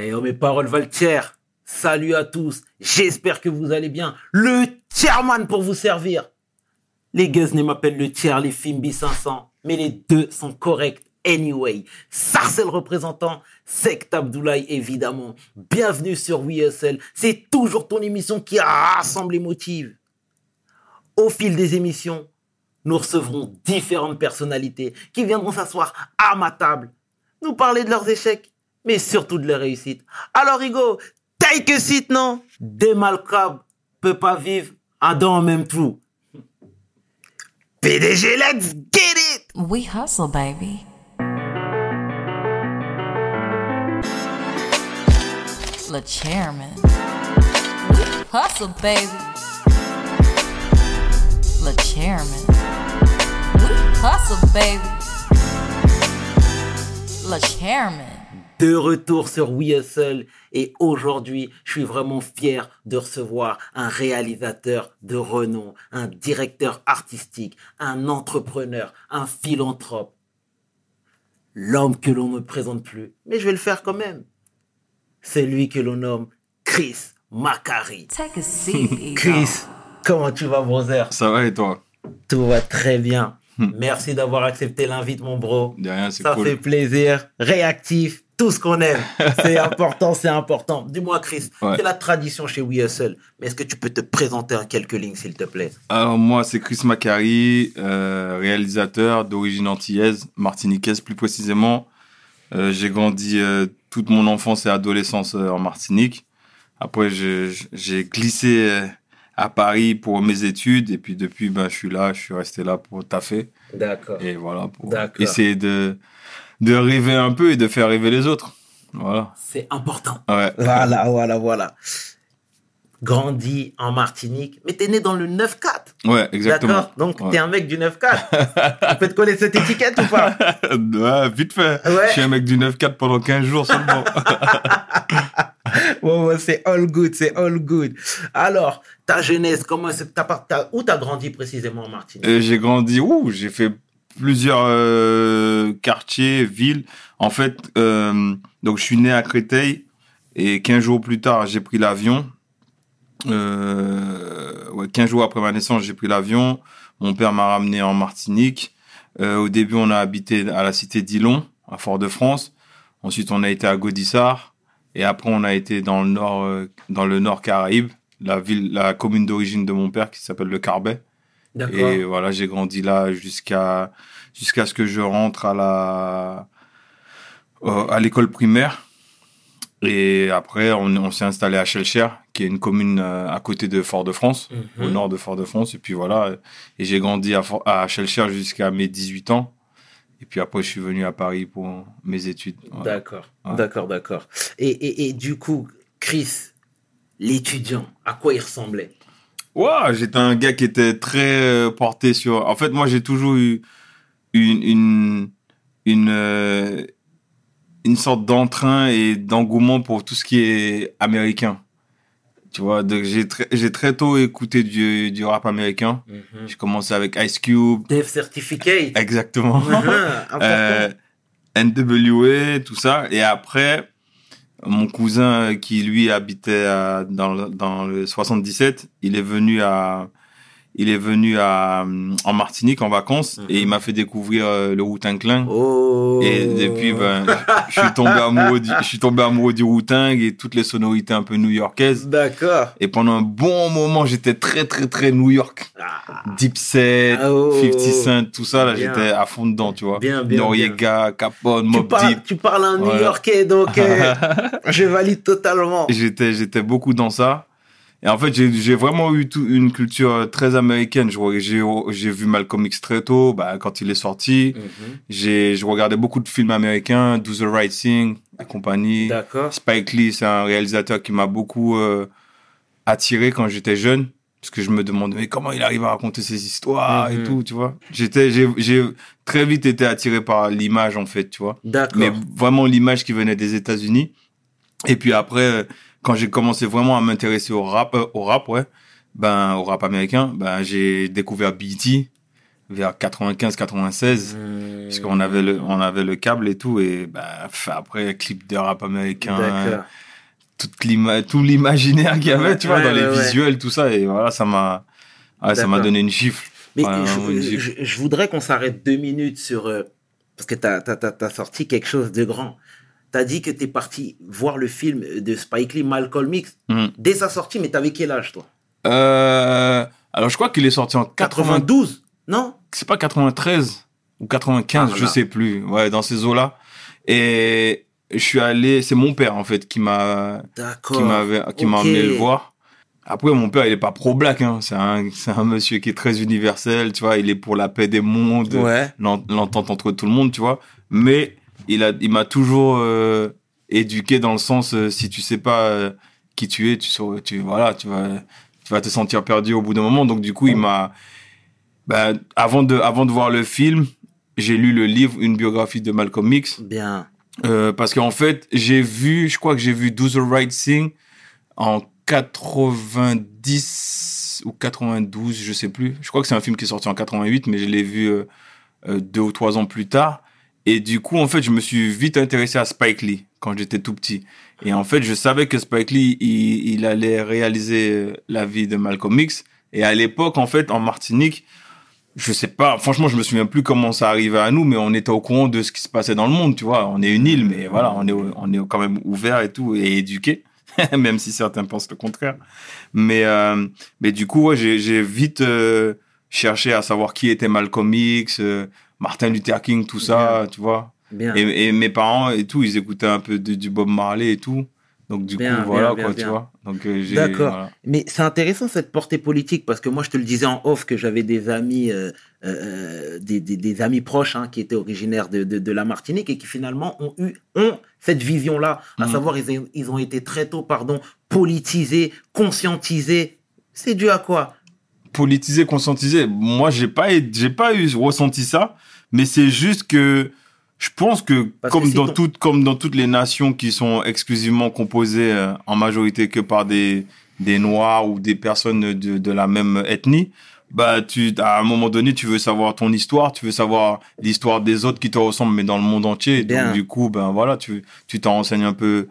Eh oh, mes paroles valent. Salut à tous. J'espère que vous allez bien. Le chairman pour vous servir. Les ne m'appellent le tiers, les Fimbi 500. Mais les deux sont corrects anyway. Ça, c'est le représentant. Sect Abdoulaye, évidemment. Bienvenue sur WSL. C'est toujours ton émission qui rassemble les motifs. Au fil des émissions, nous recevrons différentes personnalités qui viendront s'asseoir à ma table, nous parler de leurs échecs, mais surtout de leurs réussites. Alors, Hugo, take a seat, non? Des malcrabes peut pas vivre à dans en même trou. PDG, let's get it We hustle, baby. Le chairman. Hustle, baby. Le chairman. We hustle, baby. Le chairman. De retour sur We Hustle et aujourd'hui, je suis vraiment fier de recevoir un réalisateur de renom, un directeur artistique, un entrepreneur, un philanthrope. L'homme que l'on ne présente plus, mais je vais le faire quand même. C'est lui que l'on nomme Chris Macari. Take a seat. Chris, comment tu vas, brother? Ça va et toi? Tout va très bien. Hmm. Merci d'avoir accepté l'invite, mon bro. De rien, c'est Ça cool. fait plaisir. Réactif. Tout ce qu'on aime. C'est important, c'est important. Dis-moi, Chris, Ouais. c'est la tradition chez We Hustle. Mais est-ce que tu peux te présenter en quelques lignes, s'il te plaît? Alors moi, c'est Chris Macari, euh, réalisateur d'origine antillaise, martiniquaise plus précisément. Euh, j'ai grandi euh, toute mon enfance et adolescence en Martinique. Après, j'ai glissé à Paris pour mes études et puis depuis, ben, je suis là, je suis resté là pour taffer D'accord. et voilà pour essayer de de rêver un peu et de faire rêver les autres. Voilà. C'est important. Ouais. Voilà, voilà, voilà. Grandi en Martinique, mais t'es né dans le 9-4. Ouais, exactement. D'accord Donc, Ouais. t'es un mec du 9-4. On peut te connaître cette étiquette ou pas ouais, vite fait. Ouais. Je suis un mec du 9-4 pendant 15 jours seulement. Ouais, ouais, c'est all good, c'est all good. Alors, ta jeunesse, comment c'est, t'as, t'as- où t'as grandi précisément en Martinique? Et j'ai grandi, ouh, j'ai fait plusieurs euh, quartiers, villes. En fait, euh, donc je suis né à Créteil et 15 jours plus tard, j'ai pris l'avion. Euh, ouais, 15 jours après ma naissance, j'ai pris l'avion. Mon père m'a ramené en Martinique. Euh, au début, on a habité à la cité d'Ilon, à Fort-de-France. Ensuite, on a été à Gaudissart. Et après, on a été dans le nord, euh, dans le nord Caraïbe, la ville, la commune d'origine de mon père qui s'appelle le Carbet. Et voilà, j'ai grandi là jusqu'à jusqu'à ce que je rentre à la euh, à l'école primaire. Et après, on, on s'est installé à Chelcher, qui est une commune euh, à côté de Fort-de-France, Mhm. au nord de Fort-de-France. Et puis voilà, et j'ai grandi à, à Chelcher jusqu'à mes 18 ans. Et puis après, je suis venu à Paris pour mes études. Voilà. D'accord, Ouais. d'accord, d'accord. Et, et, et du coup, Chris, l'étudiant, à quoi il ressemblait? Ouais, j'étais un gars qui était très euh, porté sur. En fait, moi, j'ai toujours eu une une une, euh, une sorte d'entrain et d'engouement pour tout ce qui est américain. Tu vois, donc j'ai très j'ai très tôt écouté du du rap américain. J'ai commencé avec Ice Cube, Dev Certificate. exactement. Mhm, important. Euh, NWA, tout ça. Et après, mon cousin qui lui habitait dans, dans le 77, il est venu à, il est venu à, en Martinique en vacances Mhm. et il m'a fait découvrir euh, le Wu-Tang Clan. Oh. Et depuis, ben, je suis tombé amoureux du, je suis tombé amoureux du Wu-Tang et toutes les sonorités un peu new-yorkaises. D'accord. Et pendant un bon moment, j'étais très, très, très New York. Ah, Dipset, Oh. 50 Cent, tout ça, là, j'étais à fond dedans, tu vois. Bien, bien, Noriega, Capone, tu, Mob parles, Deep. tu parles un Voilà. New-Yorkais, donc euh, je valide totalement. J'étais, j'étais beaucoup dans ça. Et en fait, j'ai, vraiment eu tout, une culture très américaine. J'ai, vu Malcolm X très tôt, bah, quand il est sorti. Mhm. J'ai, je regardais beaucoup de films américains, Do the Right Thing et compagnie. Spike Lee, c'est un réalisateur qui m'a beaucoup euh, attiré quand j'étais jeune. Parce que je me demandais mais comment il arrive à raconter ces histoires Mhm. et tout, tu vois. J'étais, j'ai, très vite été attiré par l'image, en fait, tu vois. D'accord. Mais vraiment l'image qui venait des États-Unis. Et puis après, euh, quand j'ai commencé vraiment à m'intéresser au rap, euh, au rap, ouais, ben, au rap américain, ben, j'ai découvert BET, vers 95-96 Hmm. puisqu'on avait le on avait le câble et tout et pff, après clip de rap américain tout l'imaginaire qu'il y avait tu vois Ouais, dans les ouais, visuels tout ça et voilà ça m'a ouais, ça m'a donné une gifle Mais je, vraiment une gifle. je- je voudrais qu'on s'arrête deux minutes sur... euh, parce que tu as, sorti quelque chose de grand. Tu as dit que tu es parti voir le film de Spike Lee, Malcolm X, Mhm. dès sa sortie, mais t'avais quel âge, toi? Euh, alors je crois qu'il est sorti en 80 92 Non? C'est pas 93 ou 95 Ah, je sais plus ouais dans ces eaux là et je suis allé c'est mon père en fait qui m'a D'accord. qui m'avait qui m'a emmené le voir. Après mon père il est pas pro black hein, c'est un c'est un monsieur qui est très universel, tu vois, il est pour la paix des mondes, Ouais. l'entente entre tout le monde, tu vois. Mais il a il m'a toujours euh, éduqué dans le sens euh, si tu sais pas euh, qui tu es, tu voilà, tu vas tu vas te sentir perdu au bout d'un moment donc du coup il m'a bah, avant de avant de voir le film, j'ai lu le livre une biographie de Malcolm X Bien. euh, parce qu'en fait, j'ai vu, je crois que j'ai vu Do the Right Thing en 90 ou 92, je sais plus. Je crois que c'est un film qui est sorti en 88, mais je l'ai vu euh, deux ou trois ans plus tard. Et du coup, en fait, je me suis vite intéressé à Spike Lee quand j'étais tout petit. Et en fait, je savais que Spike Lee, il, allait réaliser euh, la vie de Malcolm X. Et à l'époque, en fait, en Martinique, je sais pas, franchement, je me souviens plus comment ça arrivait à nous, mais on était au courant de ce qui se passait dans le monde, tu vois. On est une île, mais voilà, on est, on est quand même ouvert et tout, et éduqué, même si certains pensent le contraire. Mais, euh, mais du coup, ouais, j'ai, vite euh, cherché à savoir qui était Malcolm X, Martin Luther King, tout ça, tu vois. Bien. Et, et mes parents et tout, ils écoutaient un peu de- du Bob Marley et tout. Donc du Bien, coup, voilà bien, quoi, bien, tu vois. Donc euh, j'ai. D'accord. voilà. Mais c'est intéressant cette portée politique parce que moi je te le disais en off que j'avais des amis, euh, euh, des, des, des amis proches hein, qui étaient originaires de, de, de la Martinique et qui finalement ont eu ont cette vision-là, à Mhm. savoir ils, ont- ils ont été très tôt pardon politisés, conscientisés. C'est dû à quoi? Politisé, conscientisé. Moi, j'ai pas, j'ai pas eu ressenti ça, mais c'est juste que je pense que Parce comme que dans ton- toutes, comme dans toutes les nations qui sont exclusivement composées euh, en majorité que par des des noirs ou des personnes de, de la même ethnie, bah tu à un moment donné tu veux savoir ton histoire, tu veux savoir l'histoire des autres qui te ressemblent mais dans le monde entier. Bien. Donc du coup ben voilà tu tu t'en renseignes un peu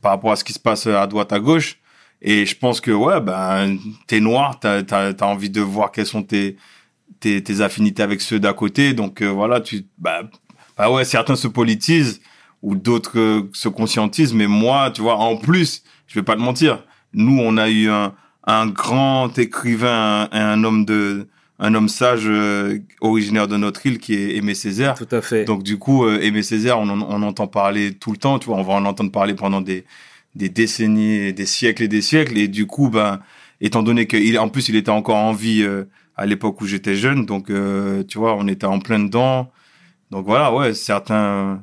par rapport à ce qui se passe à droite à gauche. Et je pense que ouais ben t'es noir, t'as t'as t'as envie de voir quelles sont tes tes, tes affinités avec ceux d'à côté. Donc euh, voilà tu bah, bah ouais certains se politisent ou d'autres euh, se conscientisent. Mais moi tu vois en plus je vais pas te mentir nous on a eu un un grand écrivain, un, un homme de un homme sage euh, originaire de notre île qui est Aimé Césaire. Tout à fait. Donc du coup, Aimé Césaire, on on entend parler tout le temps, tu vois, on va en entendre parler pendant des, des décennies, des siècles et des siècles. Et du coup, ben, étant donné qu'il, en plus, il était encore en vie euh, à l'époque où j'étais jeune, donc euh, tu vois, on était en plein dedans. Donc voilà, ouais, certains.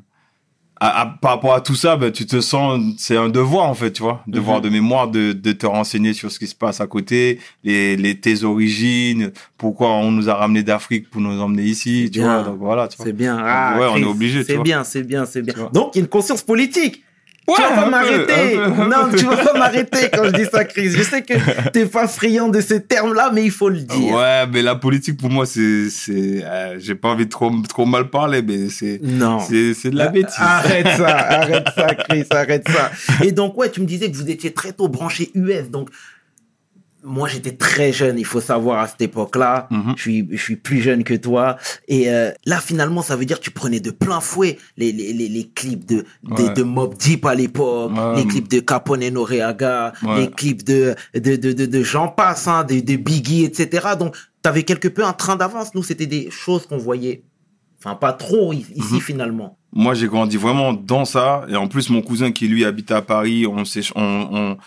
À, à- par rapport à tout ça, ben, tu te sens, c'est un devoir en fait, tu vois, devoir Mhm. de mémoire de, de te renseigner sur ce qui se passe à côté, les, les tes origines, pourquoi on nous a ramenés d'Afrique pour nous emmener ici, tu Bien. vois. Donc voilà, tu vois. C'est bien. Ah, ouais, on est obligé, tu C'est bien, c'est bien, c'est bien. Donc, il y a une conscience politique. Tu Ouais, vas pas m'arrêter. Non, tu vas pas m'arrêter quand je dis ça, Chris. Je sais que t'es pas friand de ce terme-là, mais il faut le dire. Ouais, mais la politique pour moi c'est c'est euh, j'ai pas envie de trop trop mal parler mais c'est Non. c'est c'est de la bêtise. Arrête ça, arrête ça, Chris, arrête ça. Et donc, ouais, tu me disais que vous étiez très tôt branché US. Donc, moi, j'étais très jeune, il faut savoir, à cette époque-là. Mhm. Je suis, je suis plus jeune que toi. Et euh, là, finalement, ça veut dire que tu prenais de plein fouet les, les, les, les clips de, de, Ouais. de Mob Deep à l'époque, Ouais. les clips de Capone et Noreaga, Ouais. les clips de, de, de, de, de Jean Passe, hein, de, de Biggie, etc. Donc, tu avais quelque peu un train d'avance. Nous, c'était des choses qu'on voyait, enfin, pas trop ici, Mhm. finalement. Moi j'ai grandi vraiment dans ça et en plus mon cousin qui lui habitait à Paris, on s'est on, on,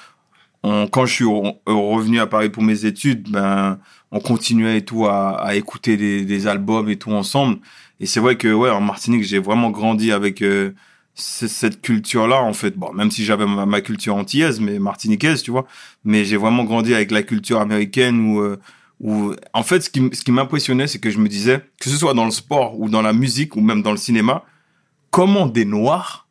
quand je suis re- revenu à Paris pour mes études, ben on continuait et tout à, écouter des, albums et tout ensemble. Et c'est vrai que ouais en Martinique, j'ai vraiment grandi avec euh, cette culture-là, en fait, bon, même si j'avais ma, culture antillaise, mais martiniquaise, tu vois, mais j'ai vraiment grandi avec la culture américaine où, euh, où, en fait, ce qui, ce qui m'impressionnait, c'est que je me disais, que ce soit dans le sport ou dans la musique ou même dans le cinéma, comment des Noirs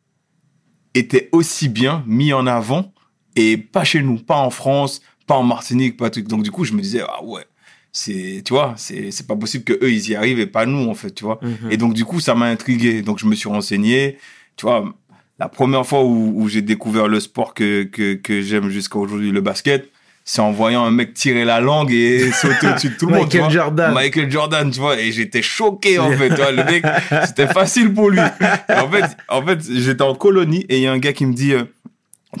étaient aussi bien mis en avant et pas chez nous, pas en France, pas en Martinique, pas tout. Donc, du coup, je me disais, ah ouais, c'est, tu vois, c'est, c'est pas possible que eux, ils y arrivent et pas nous, en fait, tu vois. Mhm. Et donc, du coup, ça m'a intrigué. Donc, je me suis renseigné. Tu vois, la première fois où, où j'ai découvert le sport que, que, que j'aime jusqu'à aujourd'hui, le basket, c'est en voyant un mec tirer la langue et sauter au-dessus de tout le monde. Michael. Jordan. Michael Jordan, tu vois. Et j'étais choqué, en fait. Tu vois, le mec, c'était facile pour lui. Et en fait, en fait, j'étais en colonie et il y a un gars qui me dit, euh,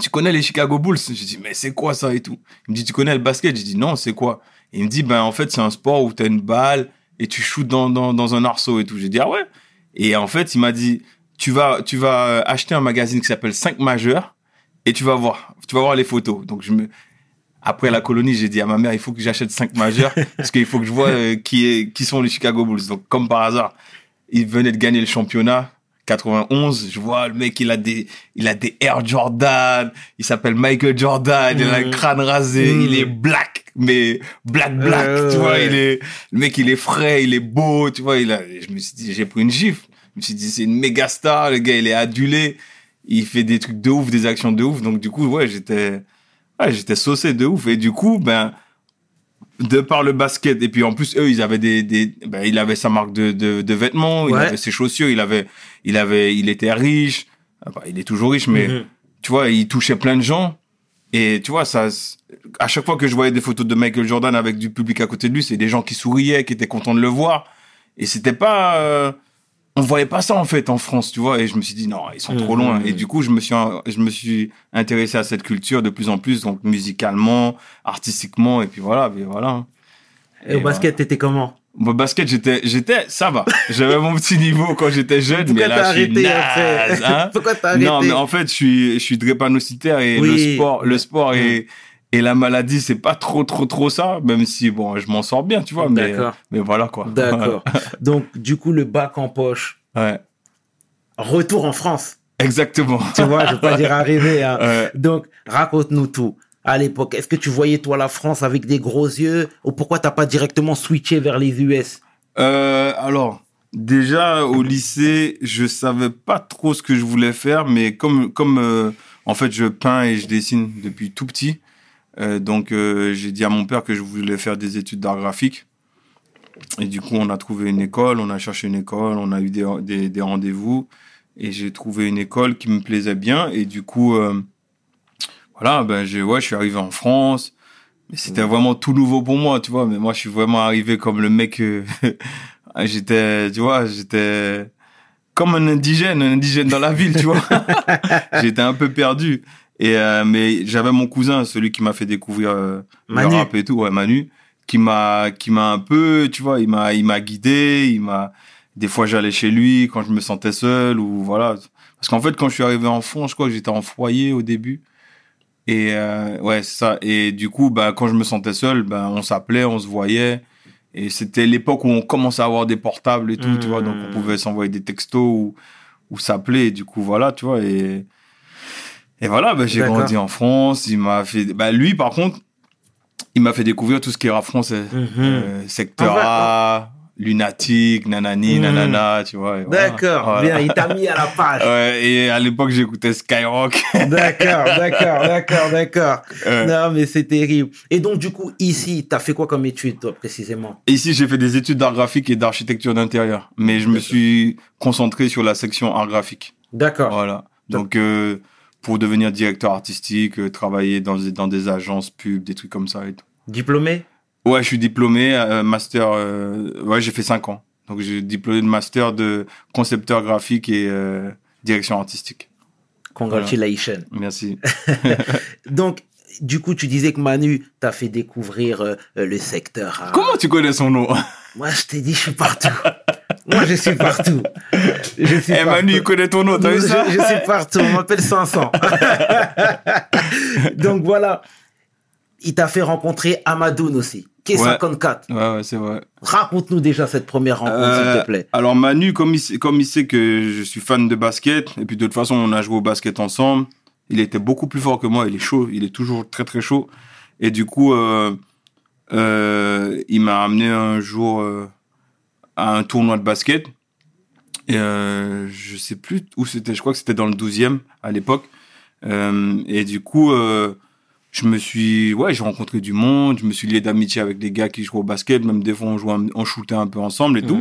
tu connais les Chicago Bulls? Je dis, mais c'est quoi ça et tout? Il me dit, tu connais le basket? Je dis, non, c'est quoi? Et il me dit, ben, en fait, c'est un sport où tu as une balle et tu shootes dans, dans, dans un arceau et tout. J'ai dit, ah ouais? Et en fait, il m'a dit, tu vas, tu vas euh, acheter un magazine qui s'appelle 5 majeurs et tu vas voir, tu vas voir les photos. Donc, je me, après la colonie, j'ai dit à ma mère, il faut que j'achète 5 majeurs parce qu'il faut que je vois euh, qui est, qui sont les Chicago Bulls. Donc, comme par hasard, ils venaient de gagner le championnat. 91, je vois le mec, il a des, il a des Air Jordan, il s'appelle Michael Jordan, il a le Mhm. crâne rasé, Mhm. il est black, mais black black, tu vois, ouais. il est, le mec, il est frais, il est beau, tu vois, il a, je me suis dit, j'ai pris une gifle. Je me suis dit, c'est une méga star, le gars, il est adulé, il fait des trucs de ouf, des actions de ouf, donc du coup, ouais, j'étais, ouais, j'étais saucé de ouf, et du coup, ben, de par le basket, et puis en plus, eux, ils avaient des, des ben, il avait sa marque de, de, de vêtements, il avait ses chaussures, il avait, il avait, il était riche, il est toujours riche, mais Mhm. tu vois, il touchait plein de gens. Et tu vois, ça, à chaque fois que je voyais des photos de Michael Jordan avec du public à côté de lui, c'est des gens qui souriaient, qui étaient contents de le voir. Et c'était pas, euh, on voyait pas ça en fait en France, tu vois. Et je me suis dit non, ils sont trop Mhm. loin. Et du coup, je me suis, je me suis intéressé à cette culture de plus en plus, donc musicalement, artistiquement, et puis voilà, puis voilà. Et au Et basket, t'étais comment? Bon, basket, j'étais, j'étais, ça va. J'avais mon petit niveau quand j'étais jeune, Pourquoi mais là, je suis arrêté naze, après hein. Pourquoi t'as arrêté? Non, mais en fait, je suis, je suis drépanocytaire et Oui. le sport, le sport et, et la maladie, c'est pas trop, trop, trop ça, même si, bon, je m'en sors bien, tu vois, mais, mais voilà, quoi. D'accord. Donc, du coup, le bac en poche, ouais. retour en France. Exactement. Tu vois, je veux pas dire arriver. hein. Ouais. Donc, raconte-nous tout. À l'époque, est-ce que tu voyais toi la France avec des gros yeux ou pourquoi t'as pas directement switché vers les US Euh, alors, déjà au lycée, je savais pas trop ce que je voulais faire, mais comme comme euh, en fait je peins et je dessine depuis tout petit, donc euh, j'ai dit à mon père que je voulais faire des études d'art graphique. Et du coup, on a trouvé une école, on a cherché une école, on a eu des, des, des rendez-vous, et j'ai trouvé une école qui me plaisait bien. Et du coup, euh, voilà, ben j'ai ouais, je suis arrivé en France. Mais c'était vraiment tout nouveau pour moi, tu vois. Mais moi, je suis vraiment arrivé comme le mec. euh, j'étais, tu vois, j'étais comme un indigène, un indigène dans la ville, tu vois. j'étais un peu perdu. Et euh, mais j'avais mon cousin, celui qui m'a fait découvrir euh, le rap et tout, ouais, Manu, qui m'a, qui m'a un peu, tu vois, il m'a, il m'a guidé, il m'a. Des fois, j'allais chez lui quand je me sentais seul ou voilà. Parce qu'en fait, quand je suis arrivé en France, je crois que j'étais en foyer au début. Et euh, ouais, c'est ça. Et du coup, bah, quand je me sentais seul, bah, on s'appelait, on se voyait. Et c'était l'époque où on commençait à avoir des portables et tout, tu vois. Donc, on Mmh. pouvait s'envoyer des textos ou, ou s'appeler. Du coup, voilà, tu vois. Et, et voilà, bah, j'ai grandi en France. Il m'a fait. Bah, lui, par contre, il m'a fait découvrir tout ce qui est rap français. Euh, secteur En fait, A, lunatique, nanani, Mhm. nanana, tu vois. voilà. D'accord, Voilà. bien, il t'a mis à la page. Ouais, et à l'époque, j'écoutais Skyrock. D'accord, d'accord, d'accord, d'accord. Euh, Non, mais c'est terrible. Et donc, du coup, ici, t'as fait quoi comme étude, toi, précisément? Ici, j'ai fait des études d'art graphique et d'architecture d'intérieur, mais je me suis concentré sur la section art graphique. D'accord. Voilà. Donc, euh, pour devenir directeur artistique, euh, travailler dans, des- dans des agences pub, des trucs comme ça et tout. Diplômé? Ouais, je suis diplômé, euh, master. euh, ouais, j'ai fait cinq ans. Donc, j'ai diplômé de master de concepteur graphique et euh, direction artistique. Congratulations. Merci. Donc, du coup, tu disais que Manu t'a fait découvrir le secteur. A. Comment tu connais son nom? Moi, je t'ai dit, je suis partout. Moi, je suis partout. Je suis Eh, Manu, il connaît ton nom, t'as vu ça je suis partout. On m'appelle 500. Donc, voilà. Il t'a fait rencontrer Amadoun aussi, qui est Ouais. 54. Ouais, ouais, c'est vrai. Raconte-nous déjà cette première rencontre, s'il Euh, te plaît. Alors Manu, comme il, sait- comme il sait que je suis fan de basket, et puis de toute façon on a joué au basket ensemble, il était beaucoup plus fort que moi, il est chaud, il est toujours très très chaud. Et du coup, euh, euh, il m'a amené un jour euh, à un tournoi de basket. Et euh, je sais plus où c'était, je crois que c'était dans le 12e à l'époque. Euh, et du coup, euh, je me suis, ouais, j'ai rencontré du monde, je me suis lié d'amitié avec des gars qui jouent au basket, même des fois on jouait, on shootait un peu ensemble et tout.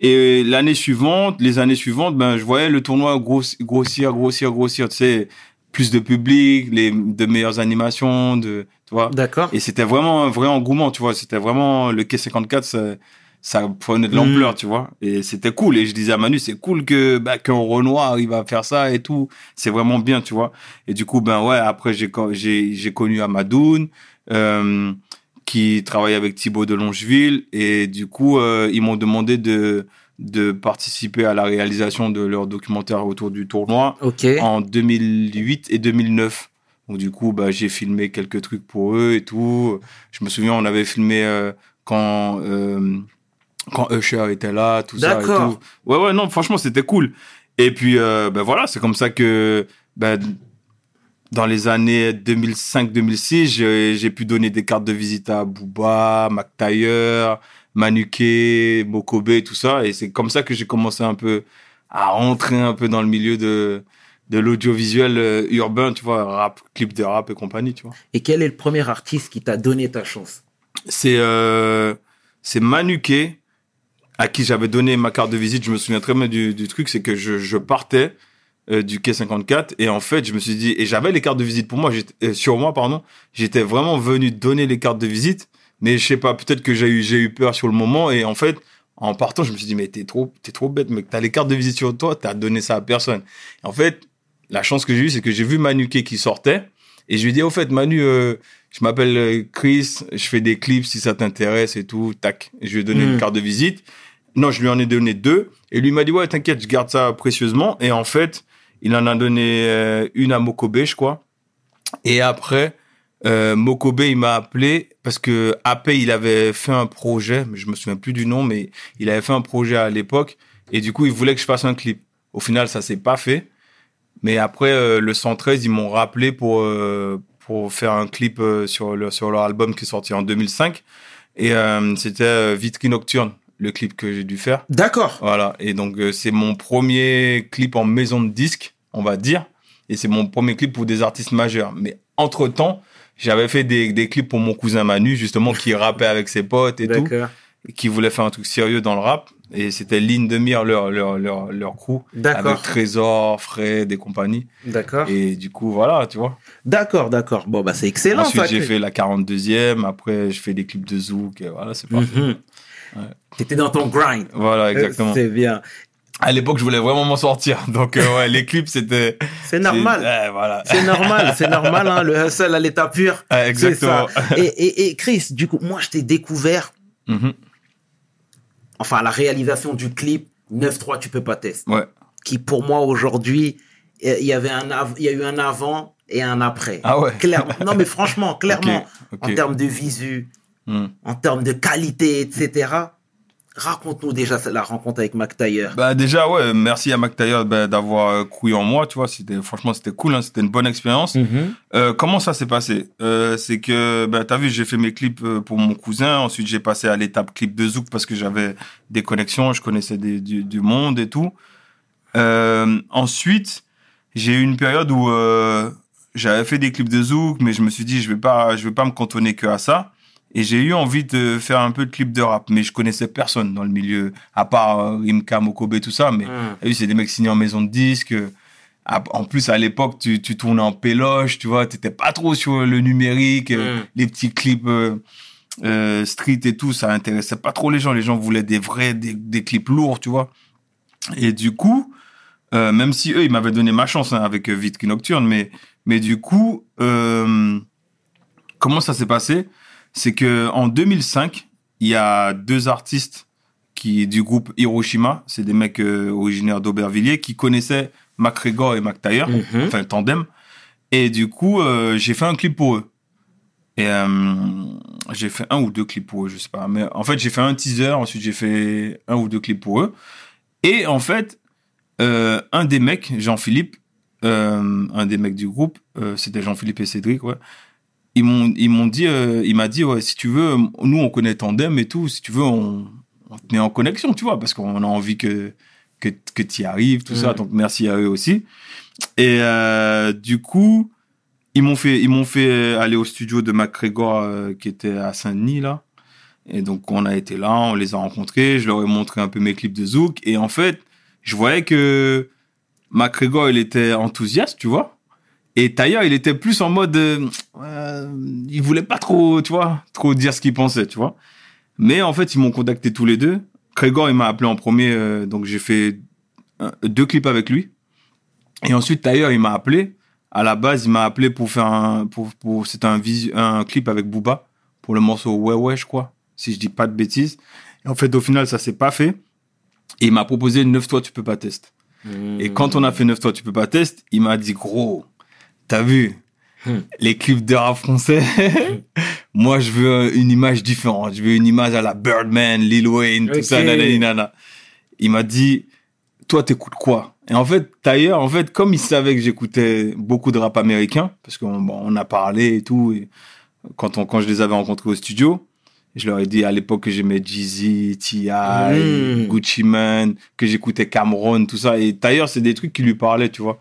Et l'année suivante, les années suivantes, ben, je voyais le tournoi gross- grossir, grossir, grossir, tu sais, plus de public, les, de meilleures animations, de, tu vois. D'accord. Et c'était vraiment un vrai engouement, tu vois. C'était vraiment le K54, ça, prenait de l'ampleur, Mm. tu vois. Et c'était cool. Et je disais à Manu, c'est cool que bah, qu'un Renoir arrive à faire ça et tout. C'est vraiment bien, tu vois. Et du coup, ben ouais, après j'ai co- j'ai j'ai connu Amadoun, euh, qui travaille avec Thibaut de Longeville. Et du coup, euh, ils m'ont demandé de de participer à la réalisation de leur documentaire autour du tournoi Ok. en 2008 et 2009. Donc du coup, bah, j'ai filmé quelques trucs pour eux et tout. Je me souviens, on avait filmé euh, quand euh, quand Usher était là, tout ça et D'accord. tout. Ouais, ouais, non, franchement, c'était cool. Et puis, euh, ben voilà, c'est comme ça que ben, dans les années 2005-2006, j'ai pu donner des cartes de visite à Booba, Mac Taylor, Manuke, Mokobe, tout ça. Et c'est comme ça que j'ai commencé un peu à rentrer un peu dans le milieu de, de l'audiovisuel euh, urbain, tu vois, rap, clip de rap et compagnie, tu vois. Et quel est le premier artiste qui t'a donné ta chance? C'est euh, à qui j'avais donné ma carte de visite. Je me souviens très bien du, du truc, c'est que je, je partais euh, du quai 54 et en fait je me suis dit et j'avais les cartes de visite pour moi, euh, sur moi pardon, j'étais vraiment venu donner les cartes de visite, mais je sais pas, peut-être que j'ai eu j'ai eu peur sur le moment et en fait en partant je me suis dit mais t'es trop t'es trop bête mec, t'as les cartes de visite sur toi, t'as donné ça à personne. En fait la chance que j'ai eue c'est que j'ai vu Manuke qui sortait et je lui ai dit au fait Manu euh, je m'appelle Chris, je fais des clips si ça t'intéresse et tout, tac. Et je lui ai donné une carte de visite. Non, je lui en ai donné deux. Et lui m'a dit, ouais, t'inquiète, je garde ça précieusement. Et en fait, il en a donné euh, une à Mokobe, je crois. Et après, euh, Mokobe, il m'a appelé parce que Ape, il avait fait un projet, mais je me souviens plus du nom, mais il avait fait un projet à l'époque. Et du coup, il voulait que je fasse un clip. Au final, ça s'est pas fait. Mais après, euh, le 113, ils m'ont rappelé pour, euh, pour faire un clip sur, le, sur leur album qui est sorti en 2005. Et c'était Vitry Nocturne, le clip que j'ai dû faire. D'accord. Voilà. Et donc, euh, c'est mon premier clip en maison de disque, on va dire. Et c'est mon premier clip pour des artistes majeurs. Mais entre-temps, j'avais fait des, des clips pour mon cousin Manu, justement, qui rappait avec ses potes et tout, D'accord. et qui voulait faire un truc sérieux dans le rap. Et c'était Ligne de Mire, leur, leur, leur, leur crew, avec. Trésor, Fred et compagnie. D'accord. Et du coup, voilà, tu vois. D'accord, d'accord. Bon, bah, c'est excellent, Ensuite, j'ai fait la 42e. Après, je fais des clips de Zouk. Et voilà, c'est parti. Mhm. T'étais dans ton grind. Voilà, exactement. C'est bien. À l'époque, je voulais vraiment m'en sortir. Donc, euh, ouais, les clips, c'était. C'est normal. c'est- ouais, voilà. C'est normal, c'est normal, hein, le hustle à l'état pur. Exactement. ça. Et, et, et Chris, du coup, moi, je t'ai découvert, Mhm. enfin, la réalisation du clip 9-3, tu peux pas tester. Ouais. Qui, pour moi, aujourd'hui, euh, il y avait un, il y a eu un avant et un après. Ah ouais. Clairement. Non, mais franchement, clairement, en termes de visu, Hmm. en termes de qualité, etc. Raconte-nous déjà la rencontre avec Mac Taylor. Bah déjà ouais, merci à Mac Taylor bah, d'avoir euh, crouillé en moi, tu vois, c'était franchement c'était cool, hein, c'était une bonne expérience. Mhm. Euh, comment ça s'est passé? Euh, C'est que bah t'as vu, j'ai fait mes clips pour mon cousin, ensuite j'ai passé à l'étape clip de Zouk parce que j'avais des connexions, je connaissais des, du, du monde et tout. Euh, ensuite, j'ai eu une période où euh, j'avais fait des clips de Zouk, mais je me suis dit je vais pas je vais pas me cantonner que à ça. Et j'ai eu envie de faire un peu de clips de rap, mais je connaissais personne dans le milieu, à part euh, Rimka, Mokobe, tout ça. Mais vu, c'est des mecs signés en maison de disques. Ah, En plus, à l'époque, tu, tu tournais en péloche, tu vois, t'étais pas trop sur le numérique, euh, Mm. les petits clips euh, euh, street et tout, ça intéressait pas trop les gens. Les gens voulaient des vrais, des, des clips lourds, tu vois. Et du coup, même si eux, ils m'avaient donné ma chance hein, avec Vitry Nocturne, mais, mais du coup, comment ça s'est passé? C'est que en 2005, il y a deux artistes qui du groupe Hiroshima, c'est des mecs euh, originaires d'Aubervilliers qui connaissaient McGregor et McTayer, Mhm. enfin tandem. Et du coup, euh, j'ai fait un clip pour eux. Et euh, j'ai fait un ou deux clips pour eux, je sais pas. Mais en fait, j'ai fait un teaser, ensuite j'ai fait un ou deux clips pour eux. Et en fait, euh, un des mecs, Jean-Philippe, euh, un des mecs du groupe, c'était Jean-Philippe et Cédric, ouais. Ils m'ont, ils m'ont dit, euh, il m'a dit, ouais, si tu veux, nous on connaît Tandem et tout, si tu veux, on, on te met en connexion, tu vois, parce qu'on a envie que que, que tu y arrives, tout ça. Donc merci à eux aussi. Et euh, du coup, ils m'ont fait, ils m'ont fait aller au studio de McGregor euh, qui était à Saint-Denis là. Et donc on a été là, on les a rencontrés, je leur ai montré un peu mes clips de Zouk et en fait, je voyais que McGregor il était enthousiaste, tu vois. Et Tailleur, il était plus en mode, euh, euh, il voulait pas trop, tu vois, trop dire ce qu'il pensait, tu vois. Mais en fait, ils m'ont contacté tous les deux. Gregor, il m'a appelé en premier, euh, donc j'ai fait deux clips avec lui. Et ensuite, Tailleur, il m'a appelé. À la base, il m'a appelé pour faire un, pour, pour, c'était un un clip avec Booba pour le morceau Ouais Ouais, je crois, si je dis pas de bêtises. Et en fait, au final, ça s'est pas fait. Et il m'a proposé neuf toi, tu peux pas tester. Et quand on a fait neuf toi, tu peux pas tester, il m'a dit gros, t'as vu Hmm. les clips de rap français. Moi, je veux une image différente. Je veux une image à la Birdman, Lil Wayne, tout ça, Ok. nanani, nana. Il m'a dit, toi, t'écoutes quoi? Et en fait, d'ailleurs, en fait, comme il savait que j'écoutais beaucoup de rap américain, parce qu'on bon, on a parlé et tout, et quand, on, quand je les avais rencontrés au studio, je leur ai dit à l'époque que j'aimais Jeezy, T.I., Mm. Gucci Mane, que j'écoutais Cameron, tout ça. Et d'ailleurs, c'est des trucs qui lui parlaient, tu vois.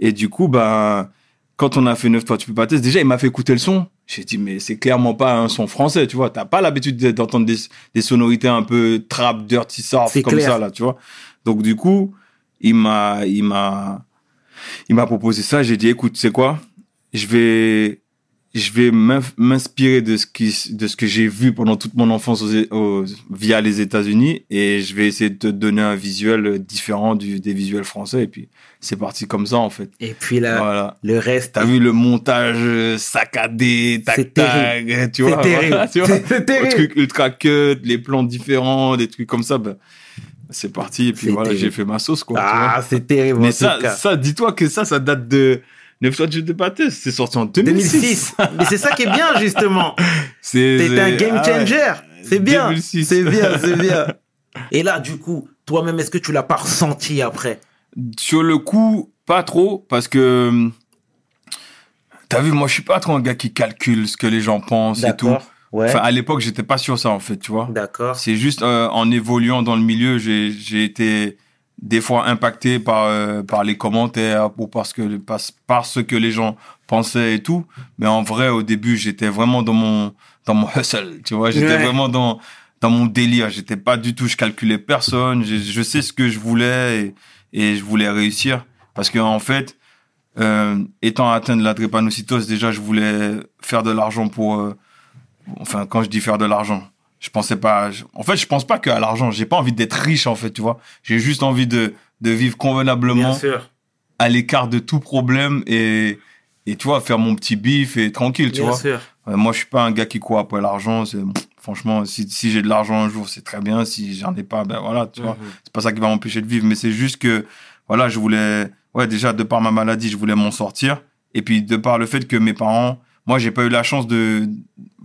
Et du coup, ben, quand on a fait Neuf toi, tu peux pas tester, déjà, il m'a fait écouter le son. J'ai dit, mais c'est clairement pas un son français, tu vois. T'as pas l'habitude d'entendre des, des sonorités un peu trap, dirty soft, C'est comme clair. ça, là, tu vois. Donc, du coup, il m'a, il m'a, il m'a proposé ça. J'ai dit, écoute, c'est quoi? Je vais, je vais m'inspirer de ce qui, de ce que j'ai vu pendant toute mon enfance aux, aux- via les États-Unis et je vais essayer de te donner un visuel différent du, des visuels français. Et puis, c'est parti comme ça, en fait. Et puis là, Voilà. le reste. T'as vu le montage euh, saccadé, tac tac, tu vois, C'est terrible. voilà, tu vois. C'est c'est Le terrible. truc ultra cut, les plans différents, des trucs comme ça, ben, c'est parti. Et puis voilà, terrible. j'ai fait ma sauce, quoi. Ah, c'est terrible. Mais ça, cas. ça, dis-toi que ça, ça date de 9 fois de pâté. C'est sorti en 2006. 2006. Mais c'est ça qui est bien, justement. C'est un game ah ouais. changer. C'est bien. 2006. C'est bien, c'est bien. Et là, du coup, toi-même, est-ce que tu l'as pas ressenti après? Sur le coup, pas trop, parce que hum, t'as vu, moi, je suis pas trop un gars qui calcule ce que les gens pensent et tout. D'accord. Ouais. Enfin, à l'époque, j'étais pas sur ça, en fait, tu vois. D'accord. C'est juste euh, en évoluant dans le milieu, j'ai été des fois impacté par euh, par les commentaires ou parce que parce, parce que les gens pensaient et tout. Mais en vrai, au début, j'étais vraiment dans mon dans mon hustle, tu vois. J'étais Ouais. vraiment dans dans mon délire. J'étais pas du tout, je calculais personne. Je, je sais ce que je voulais et, et je voulais réussir parce que en fait, euh, étant atteint de la drépanocytose, déjà, je voulais faire de l'argent pour euh, enfin quand je dis faire de l'argent je pensais pas je- en fait je pense pas qu'à l'argent j'ai pas envie d'être riche en fait tu vois j'ai juste envie de de vivre convenablement Bien sûr. à l'écart de tout problème et et tu vois faire mon petit bif et tranquille tu Bien vois sûr. Euh, moi je suis pas un gars qui court après l'argent c'est franchement si si j'ai de l'argent un jour c'est très bien si j'en ai pas ben voilà tu vois Mhm. c'est pas ça qui va m'empêcher de vivre mais c'est juste que voilà je voulais ouais déjà de par ma maladie je voulais m'en sortir et puis de par le fait que mes parents moi j'ai pas eu la chance de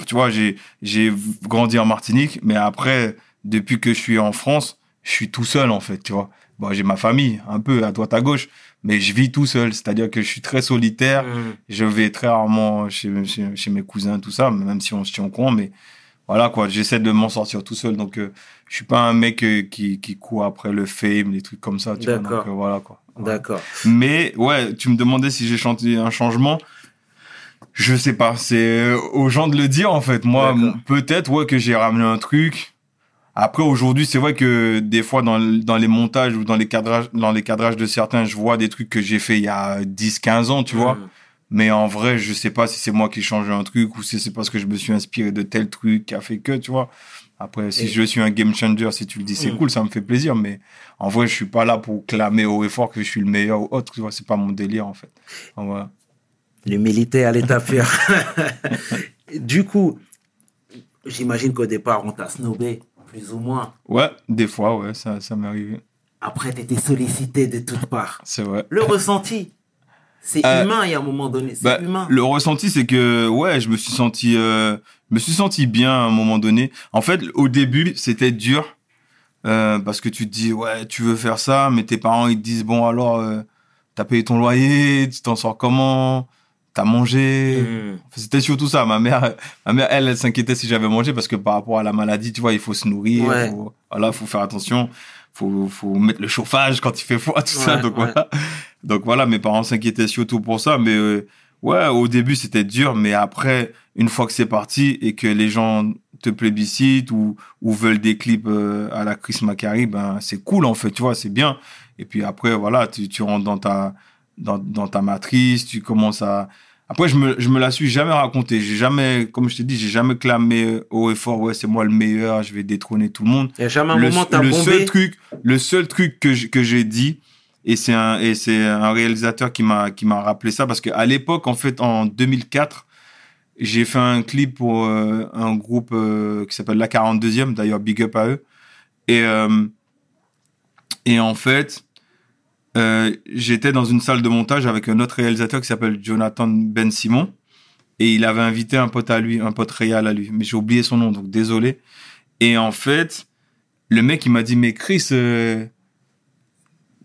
tu vois j'ai j'ai grandi en Martinique mais après depuis que je suis en France je suis tout seul en fait tu vois bon j'ai ma famille un peu à droite à gauche mais je vis tout seul c'est-à-dire que je suis très solitaire Mhm. je vais très rarement chez, chez, chez mes cousins, tout ça, même si on se tient au courant, mais voilà quoi, j'essaie de m'en sortir tout seul. Donc, euh, je suis pas un mec euh, qui, qui court après le fame, les trucs comme ça. Tu vois, D'accord. donc, euh, voilà quoi. Ouais. D'accord. Mais ouais, tu me demandais si j'ai chanté un changement. Je sais pas, c'est euh, aux gens de le dire en fait. Moi, peut-être ouais que j'ai ramené un truc. Après aujourd'hui, c'est vrai que des fois dans, dans les montages ou dans les cadrages dans les cadrages de certains, je vois des trucs que j'ai fait il y a 10 15 ans, tu vois. Mhm. Mais en vrai, je sais pas si c'est moi qui ai changé un truc ou si c'est parce que je me suis inspiré de tel truc qui a fait que, tu vois. Après, si Et- je suis un game changer, si tu le dis, c'est Mm. cool, ça me fait plaisir. Mais en vrai, je suis pas là pour clamer haut et fort que je suis le meilleur ou autre, tu vois. C'est pas mon délire, en fait. Donc, voilà. Le militaire à l'état pur. du coup, j'imagine qu'au départ, on t'a snobé, plus ou moins. Ouais, des fois, ouais, ça, ça m'est arrivé. Après, tu étais sollicité de toutes parts. C'est vrai. Le ressenti, c'est Euh, humain, il y a un moment donné. C'est Bah, humain. le ressenti, c'est que ouais, je me suis senti, euh, je me suis senti bien à un moment donné. En fait, au début, c'était dur euh, parce que tu te dis ouais, tu veux faire ça, mais tes parents ils te disent bon alors, euh, t'as payé ton loyer, tu t'en sors comment, t'as mangé. Mhm. C'était surtout ça. Ma mère, ma mère, elle, elle s'inquiétait si j'avais mangé parce que par rapport à la maladie, tu vois, il faut se nourrir, Ouais. faut, voilà, faut faire attention, faut, faut mettre le chauffage quand il fait froid, tout ça. Donc ouais. voilà. Donc voilà, mes parents s'inquiétaient surtout pour ça, mais euh, Ouais, au début c'était dur, mais après, une fois que c'est parti et que les gens te plébiscitent ou, ou veulent des clips euh, à la Chris Macari, ben c'est cool en fait, tu vois, c'est bien. Et puis après, voilà, tu, tu rentres dans ta dans, dans ta matrice, tu commences à. Après, je me je me la suis jamais raconté. J'ai jamais, comme je t'ai dit, j'ai jamais clamé haut et fort. Ouais, c'est moi le meilleur. Je vais détrôner tout le monde Il y a jamais un le, moment t'as le bombé. seul truc, le seul truc que j- que j'ai dit, et c'est un et c'est un réalisateur qui m'a qui m'a rappelé ça parce qu'à l'époque, en fait, en 2004, j'ai fait un clip pour euh, un groupe euh, qui s'appelle La 42e, d'ailleurs big up à eux, et euh, et en fait. Euh, j'étais dans une salle de montage avec un autre réalisateur qui s'appelle Jonathan Ben Simon. Et il avait invité un pote à lui, un pote réal à lui, mais j'ai oublié son nom donc désolé. Et en fait, le mec il m'a dit mais Chris euh,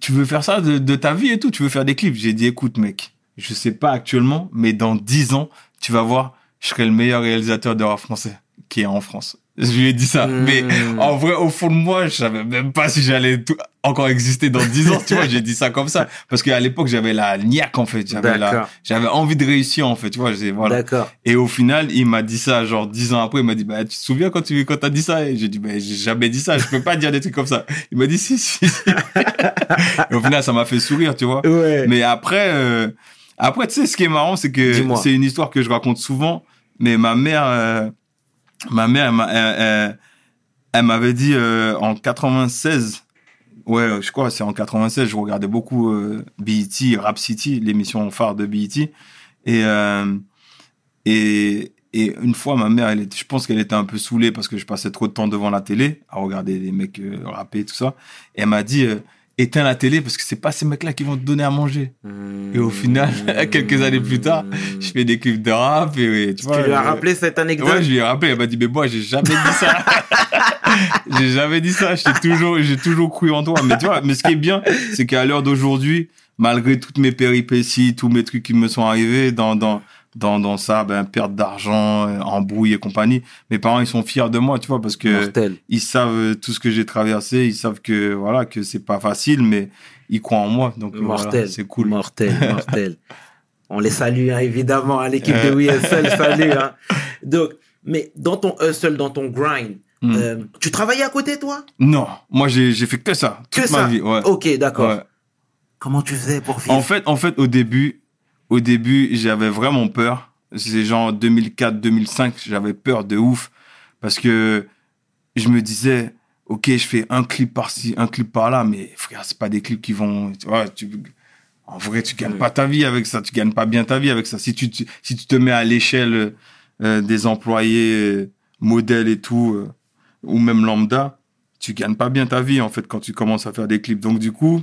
tu veux faire ça de, ta vie et tout? Tu veux faire des clips? J'ai dit écoute mec je sais pas actuellement mais dans 10 ans tu vas voir je serai le meilleur réalisateur de rap français qui est en France je lui ai dit ça Hmm. mais en vrai au fond de moi je savais même pas si j'allais tout- encore exister dans 10 ans tu vois j'ai dit ça comme ça parce qu'à l'époque j'avais la niaque en fait j'avais la j'avais envie de réussir en fait tu vois j'ai voilà D'accord. et au final, il m'a dit ça, genre dix ans après, il m'a dit, bah, tu te souviens quand tu quand t'as dit ça? Et j'ai dit, bah, j'ai jamais dit ça, je peux pas dire des trucs comme ça. Il m'a dit, si, si, si. et au final, ça m'a fait sourire, tu vois. Ouais. Mais après, euh, après, tu sais, ce qui est marrant, c'est que c'est une histoire que je raconte souvent, mais ma mère, euh, ma mère, elle, m'a- elle- elle- elle m'avait dit euh, en 96, ouais, je crois, c'est en 96, je regardais beaucoup euh, BET, Rap City, l'émission phare de BET, et euh, et et une fois, ma mère, je pense qu'elle était un peu saoulée parce que je passais trop de temps devant la télé à regarder les mecs euh, rapper tout ça. Et elle m'a dit, éteins la télé parce que c'est pas ces mecs-là qui vont te donner à manger. Et au final, quelques années plus tard, Je fais des clips de rap et, et tu vois. tu lui as euh, rappelé cette anecdote Ouais, je lui ai rappelé. Elle m'a dit, mais moi, j'ai jamais dit ça. j'ai jamais dit ça. J'ai toujours, j'ai toujours cru en toi. Mais tu vois, mais ce qui est bien, c'est qu'à l'heure d'aujourd'hui, malgré toutes mes péripéties, tous mes trucs qui me sont arrivés dans, dans, dans, dans ça, ben, perte d'argent, euh, embrouille et compagnie, mes parents, ils sont fiers de moi, tu vois, parce que Mortel. ils savent euh, tout ce que j'ai traversé, ils savent que, voilà, que c'est pas facile, mais ils croient en moi. Donc, voilà, Mortel. c'est cool. Mortel, mortel. On les salue, hein, évidemment, à l'équipe de Euh. We Hustle, salut. Hein. Donc, mais dans ton hustle, dans ton grind, Mm. euh, tu travaillais à côté, toi? Non, moi, j'ai, j'ai fait que ça. Toute Que ma ça? vie, ouais. Ok, d'accord. Ouais. Comment tu faisais pour vivre? En fait, en fait, au début, au début, j'avais vraiment peur. C'est genre 2004, 2005, j'avais peur de ouf parce que je me disais, ok, je fais un clip par-ci, un clip par-là, mais frère, c'est pas des clips qui vont, tu en vrai, tu gagnes pas ta vie avec ça, tu gagnes pas bien ta vie avec ça. Si tu, tu- si tu te mets à l'échelle euh, des employés euh, modèles et tout, euh, ou même lambda, tu gagnes pas bien ta vie en fait quand tu commences à faire des clips. Donc du coup,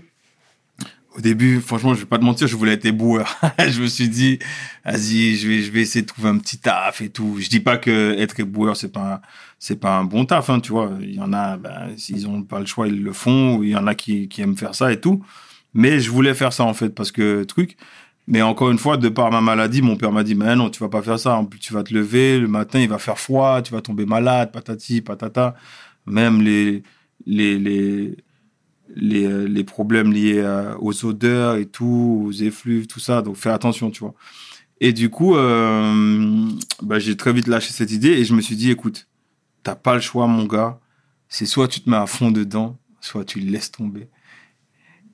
au début, franchement, je vais pas te mentir, je voulais être éboueur. je me suis dit, vas-y, je vais, je vais essayer de trouver un petit taf et tout. Je dis pas que être éboueur, c'est pas, c'est pas un bon taf, hein, tu vois. Il y en a, ben, s'ils ont pas le choix, ils le font. Il y en a qui, qui aiment faire ça et tout. Mais je voulais faire ça, en fait, parce que, truc. Mais encore une fois, de par ma maladie, mon père m'a dit, mais non, tu vas pas faire ça. En plus, tu vas te lever, le matin, il va faire froid, tu vas tomber malade, patati, patata. Même les, les, les, euh, les problèmes liés à- aux odeurs et tout, aux effluves, tout ça. Donc, fais attention, tu vois. Et du coup, euh, bah, j'ai très vite lâché cette idée et je me suis dit, écoute, t'as pas le choix, mon gars. C'est soit tu te mets à fond dedans, soit tu laisses tomber.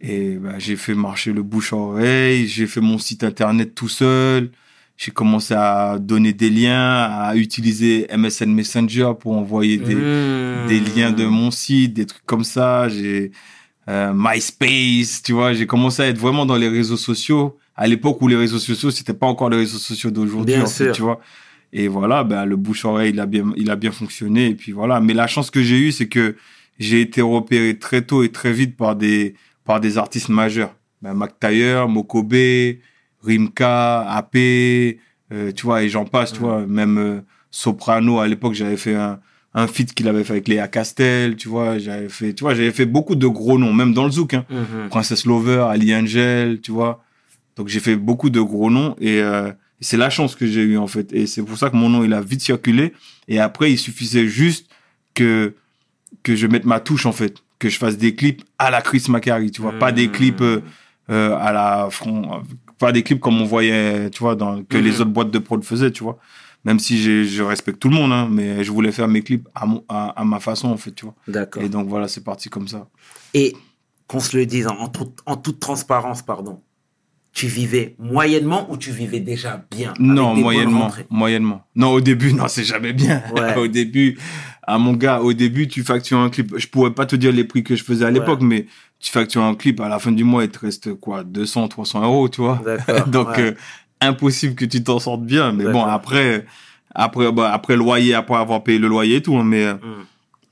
Et bah, j'ai fait marcher le bouche à oreille, j'ai fait mon site internet tout seul. J'ai commencé à donner des liens, à utiliser MSN Messenger pour envoyer des, Mmh. des liens de mon site, des trucs comme ça. J'ai euh, MySpace, tu vois. J'ai commencé à être vraiment dans les réseaux sociaux. À l'époque où les réseaux sociaux, c'était pas encore les réseaux sociaux d'aujourd'hui, en fait, tu vois. Et voilà, ben, le bouche-oreille, il a bien, il a bien fonctionné. Et puis voilà. Mais la chance que j'ai eue, c'est que j'ai été repéré très tôt et très vite par des, par des artistes majeurs. Ben, Mac Taylor, Mokobe, Rimka, AP, euh, tu vois, et j'en passe, tu vois. Même euh, Soprano, à l'époque, j'avais fait un, un feat qu'il avait fait avec Léa Castel, tu vois. J'avais fait, tu vois, j'avais fait beaucoup de gros noms, même dans le zouk, hein. Mhm. Princess Lover, Ali Angel, tu vois. Donc j'ai fait beaucoup de gros noms et euh, c'est la chance que j'ai eue en fait. Et c'est pour ça que mon nom il a vite circulé. Et après il suffisait juste que que je mette ma touche en fait, que je fasse des clips à la Chris Macari, tu vois, pas des Mmh. clips euh, euh, à la front faire des clips comme on voyait, tu vois, dans, que Mhm. les autres boîtes de prod faisaient, tu vois. Même si je respecte tout le monde, hein, mais je voulais faire mes clips à, mon- à, à ma façon, en fait, tu vois. D'accord. Et donc voilà, c'est parti comme ça. Et qu'on se le dise en, toute- en toute transparence, pardon. Tu vivais moyennement ou tu vivais déjà bien Non, moyennement, moyennement. Non, au début, non, c'est jamais bien. Ouais. au début, à mon gars, au début, tu factures un clip. Je pourrais pas te dire les prix que je faisais à l'époque, mais tu factures un clip, à la fin du mois, il te reste quoi, 200, 300 euros, tu vois? D'accord. Donc, ouais. euh, impossible que tu t'en sortes bien. Mais bon, après, après, bah, après le loyer, après avoir payé le loyer et tout, hein, mais euh, Hmm.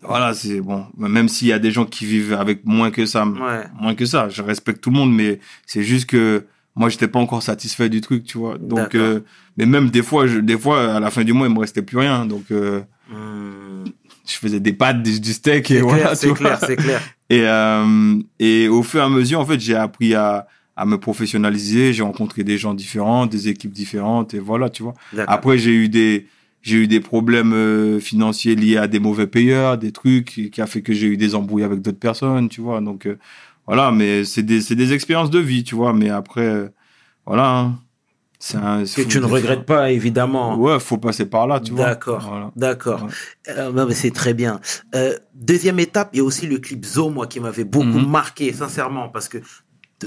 voilà, c'est bon. Même s'il y a des gens qui vivent avec moins que ça, Ouais. moins que ça, je respecte tout le monde, mais c'est juste que moi, j'étais pas encore satisfait du truc, tu vois. Donc, euh, mais même des fois, je, des fois, à la fin du mois, il me restait plus rien. Donc, euh, Hmm. je faisais des pâtes, du, du steak et voilà, c'est clair, c'est clair. Et, euh, et au fur et à mesure, en fait, j'ai appris à, à me professionnaliser. J'ai rencontré des gens différents, des équipes différentes, et voilà, tu vois. Après, j'ai eu des, j'ai eu des problèmes euh, financiers liés à des mauvais payeurs, des trucs qui, a fait que j'ai eu des embrouilles avec d'autres personnes, tu vois. Donc euh, voilà, mais c'est des, c'est des expériences de vie, tu vois. Mais après, euh, voilà, hein. c'est un. que tu ne regrettes pas, évidemment. Ouais, faut passer par là, tu vois. D'accord, Voilà. d'accord. Ouais. Euh, c'est très bien. Euh, deuxième étape, il y a aussi le clip Zo, moi, qui m'avait beaucoup Mhm. marqué, sincèrement, parce que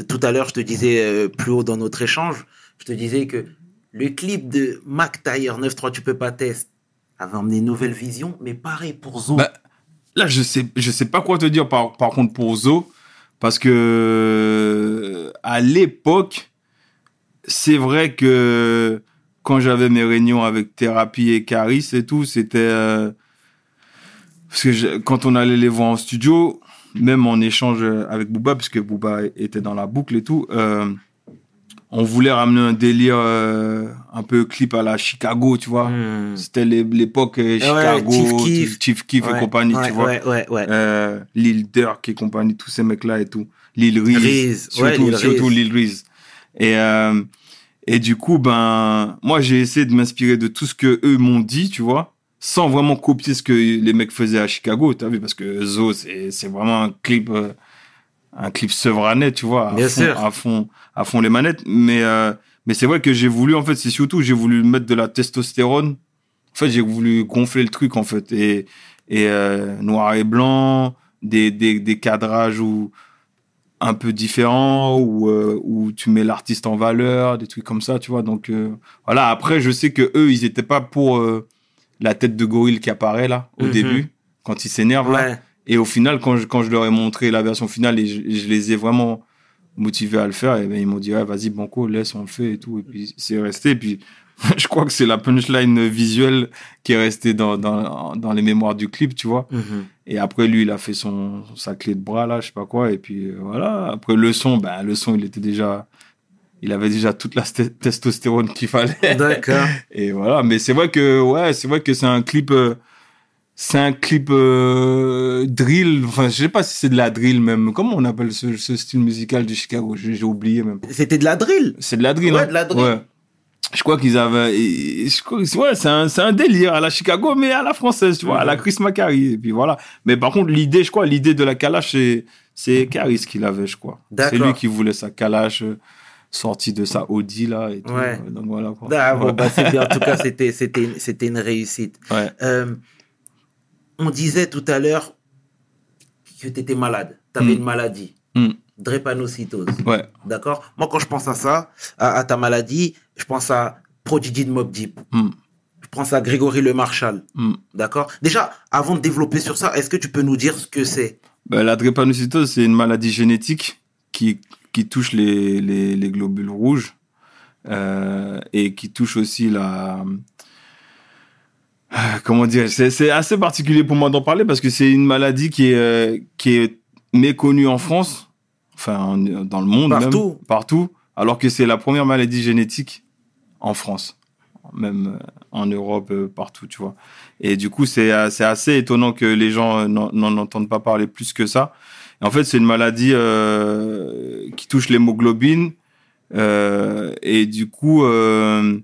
tout à l'heure, je te disais euh, plus haut dans notre échange, je te disais que le clip de Mac Taylor 9.3 Tu peux pas test avait emmené une nouvelle vision, mais pareil pour Zo. Bah, Là, je sais, je sais pas quoi te dire par, contre pour Zo, parce que à l'époque, c'est vrai que quand j'avais mes réunions avec Thérapie et Caris et tout, c'était euh, parce que quand on allait les voir en studio, même en échange avec Booba, parce que Booba était dans la boucle et tout, euh, on voulait ramener un délire euh, un peu clip à la Chicago, tu vois. Hmm. C'était l'époque euh, Chicago, Chief Chief Keef. Chief, Keef Ouais, et compagnie, ouais, tu vois. Ouais, ouais, ouais. Euh, Lil Durk et compagnie, tous ces mecs-là et tout. Lil Reese. Reese, surtout, ouais, Lil surtout Reese. Lil Reese. Et, euh, et du coup, ben, moi, j'ai essayé de m'inspirer de tout ce que eux m'ont dit, tu vois, sans vraiment copier ce que les mecs faisaient à Chicago, t'as vu, parce que Zo, c'est, vraiment un clip, euh, un clip sevranais, tu vois, à Bien fond, sûr. à fond, à fond les manettes. Mais, euh, mais c'est vrai que j'ai voulu, en fait, c'est surtout, j'ai voulu mettre de la testostérone. En fait, j'ai voulu gonfler le truc, en fait, et, et euh, noir et blanc, des, des, des cadrages où un peu différents, où, où tu mets l'artiste en valeur, des trucs comme ça, tu vois. Donc voilà, après, je sais que eux, ils étaient pas pour la tête de gorille qui apparaît là, au Mhm. début, quand ils s'énervent là. Et au final, quand je, quand je leur ai montré la version finale et je, les ai vraiment motivés à le faire, et ben, ils m'ont dit, ouais, vas-y, Banco, laisse, on le fait et tout. Et puis, c'est resté. Et puis, je crois que c'est la punchline visuelle qui est restée dans, dans, dans les mémoires du clip, tu vois. Mhm. Et après, lui, il a fait son, sa clé de bras, là, je sais pas quoi. Et puis, euh, voilà. Après, le son, ben, le son, il était déjà, il avait déjà toute la sté- testostérone qu'il fallait. D'accord. Et voilà. Mais c'est vrai que, ouais, c'est vrai que c'est un clip, euh, c'est un clip euh, drill. Enfin, je sais pas si c'est de la drill même. Comment on appelle ce, ce style musical du Chicago? J'ai oublié même. C'était de la drill. C'est de la drill. Ouais, hein de la drill. Ouais. Je crois qu'ils avaient. Je crois, ouais, c'est un, c'est un délire à la Chicago, mais à la française, tu vois, à la. Chris Macari. Et puis voilà. Mais par contre, l'idée, je crois, l'idée de la Kalash, c'est, c'est Caris qui l'avait, je crois. C'est lui qui voulait sa Kalash euh, sortie de sa Audi, là. Et tout. Ouais. Donc voilà, quoi. Ah, bon, Ouais. bah, c'est bien. En tout cas, c'était, c'était, c'était une réussite. Ouais. Euh, on disait tout à l'heure que tu étais malade. Tu avais Mm. une maladie. Mm. Drépanocytose. Ouais. D'accord? Moi, quand je pense à ça, à, à ta maladie, je pense à Prodigy de Mob Deep. Mm. Je pense à Grégory Le Marchal. Mm. D'accord? Déjà, avant de développer sur ça, est-ce que tu peux nous dire ce que c'est? Ben, la drépanocytose, c'est une maladie génétique qui, qui touche les, les, les globules rouges euh, et qui touche aussi la. euh, Comment dire C'est assez particulier pour moi d'en parler parce que c'est une maladie qui est, euh, qui est méconnue en France, enfin en- dans le monde Partout. même, partout, alors que c'est la première maladie génétique en France, même en Europe, partout, tu vois. Et du coup, c'est assez étonnant que les gens n'en entendent pas parler plus que ça. Et en fait, c'est une maladie euh, qui touche l'hémoglobine. euh, et du coup, euh,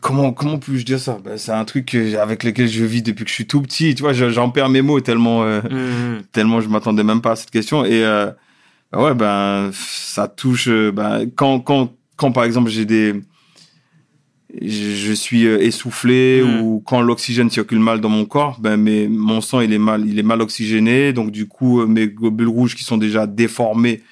comment comment puis-je dire ça? Ben, C'est un truc que- avec lequel je vis depuis que je suis tout petit. Tu vois, je- j'en perds mes mots tellement euh, tellement je m'attendais même pas à cette question. Et euh, Ouais, ben, ça touche. Ben, quand, quand, quand, par exemple, j'ai des. Je, suis euh, essoufflé Mm. ou quand l'oxygène circule mal dans mon corps, ben, mais mon sang, il est mal, il est mal oxygéné. Donc, du coup, euh, mes globules rouges qui sont déjà déformés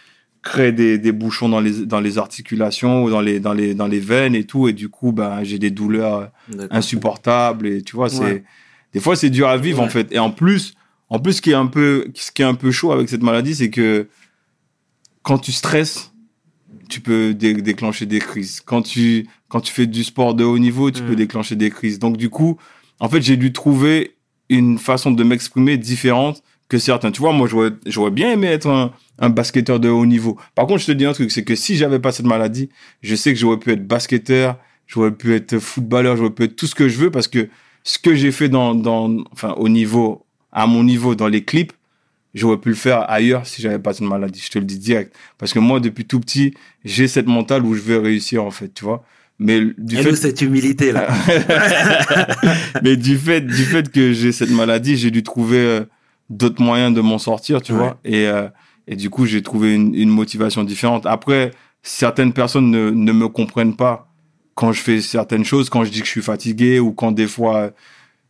créent des, des bouchons dans les, dans les articulations ou dans les, dans les, dans les veines et tout. Et du coup, ben, j'ai des douleurs D'accord. insupportable et tu vois c'est Ouais. des fois c'est dur à vivre en fait et en plus en plus ce qui est un peu ce qui est un peu chaud avec cette maladie c'est que quand tu stresses tu peux dé- déclencher des crises. Quand tu quand tu fais du sport de haut niveau tu Mm. peux déclencher des crises. Donc du coup en fait j'ai dû trouver une façon de m'exprimer différente que certains. Tu vois moi j'aurais j'aurais bien aimé être un un basketteur de haut niveau. Par contre je te dis un truc c'est que si j'avais pas cette maladie je sais que j'aurais pu être basketteur j'aurais pu être footballeur, j'aurais pu être tout ce que je veux parce que ce que j'ai fait dans, dans, enfin, au niveau, à mon niveau dans les clips, j'aurais pu le faire ailleurs si j'avais pas cette maladie. Je te le dis direct. Parce que moi, depuis tout petit, j'ai cette mentale où je veux réussir, en fait, tu vois. Mais du Et fait, nous, cette humilité là. mais du fait, du fait que j'ai cette maladie, j'ai dû trouver euh, d'autres moyens de m'en sortir, tu Ouais. vois. Et, euh, et du coup, j'ai trouvé une, une motivation différente. Après, certaines personnes ne, ne me comprennent pas quand je fais certaines choses, quand je dis que je suis fatigué ou quand des fois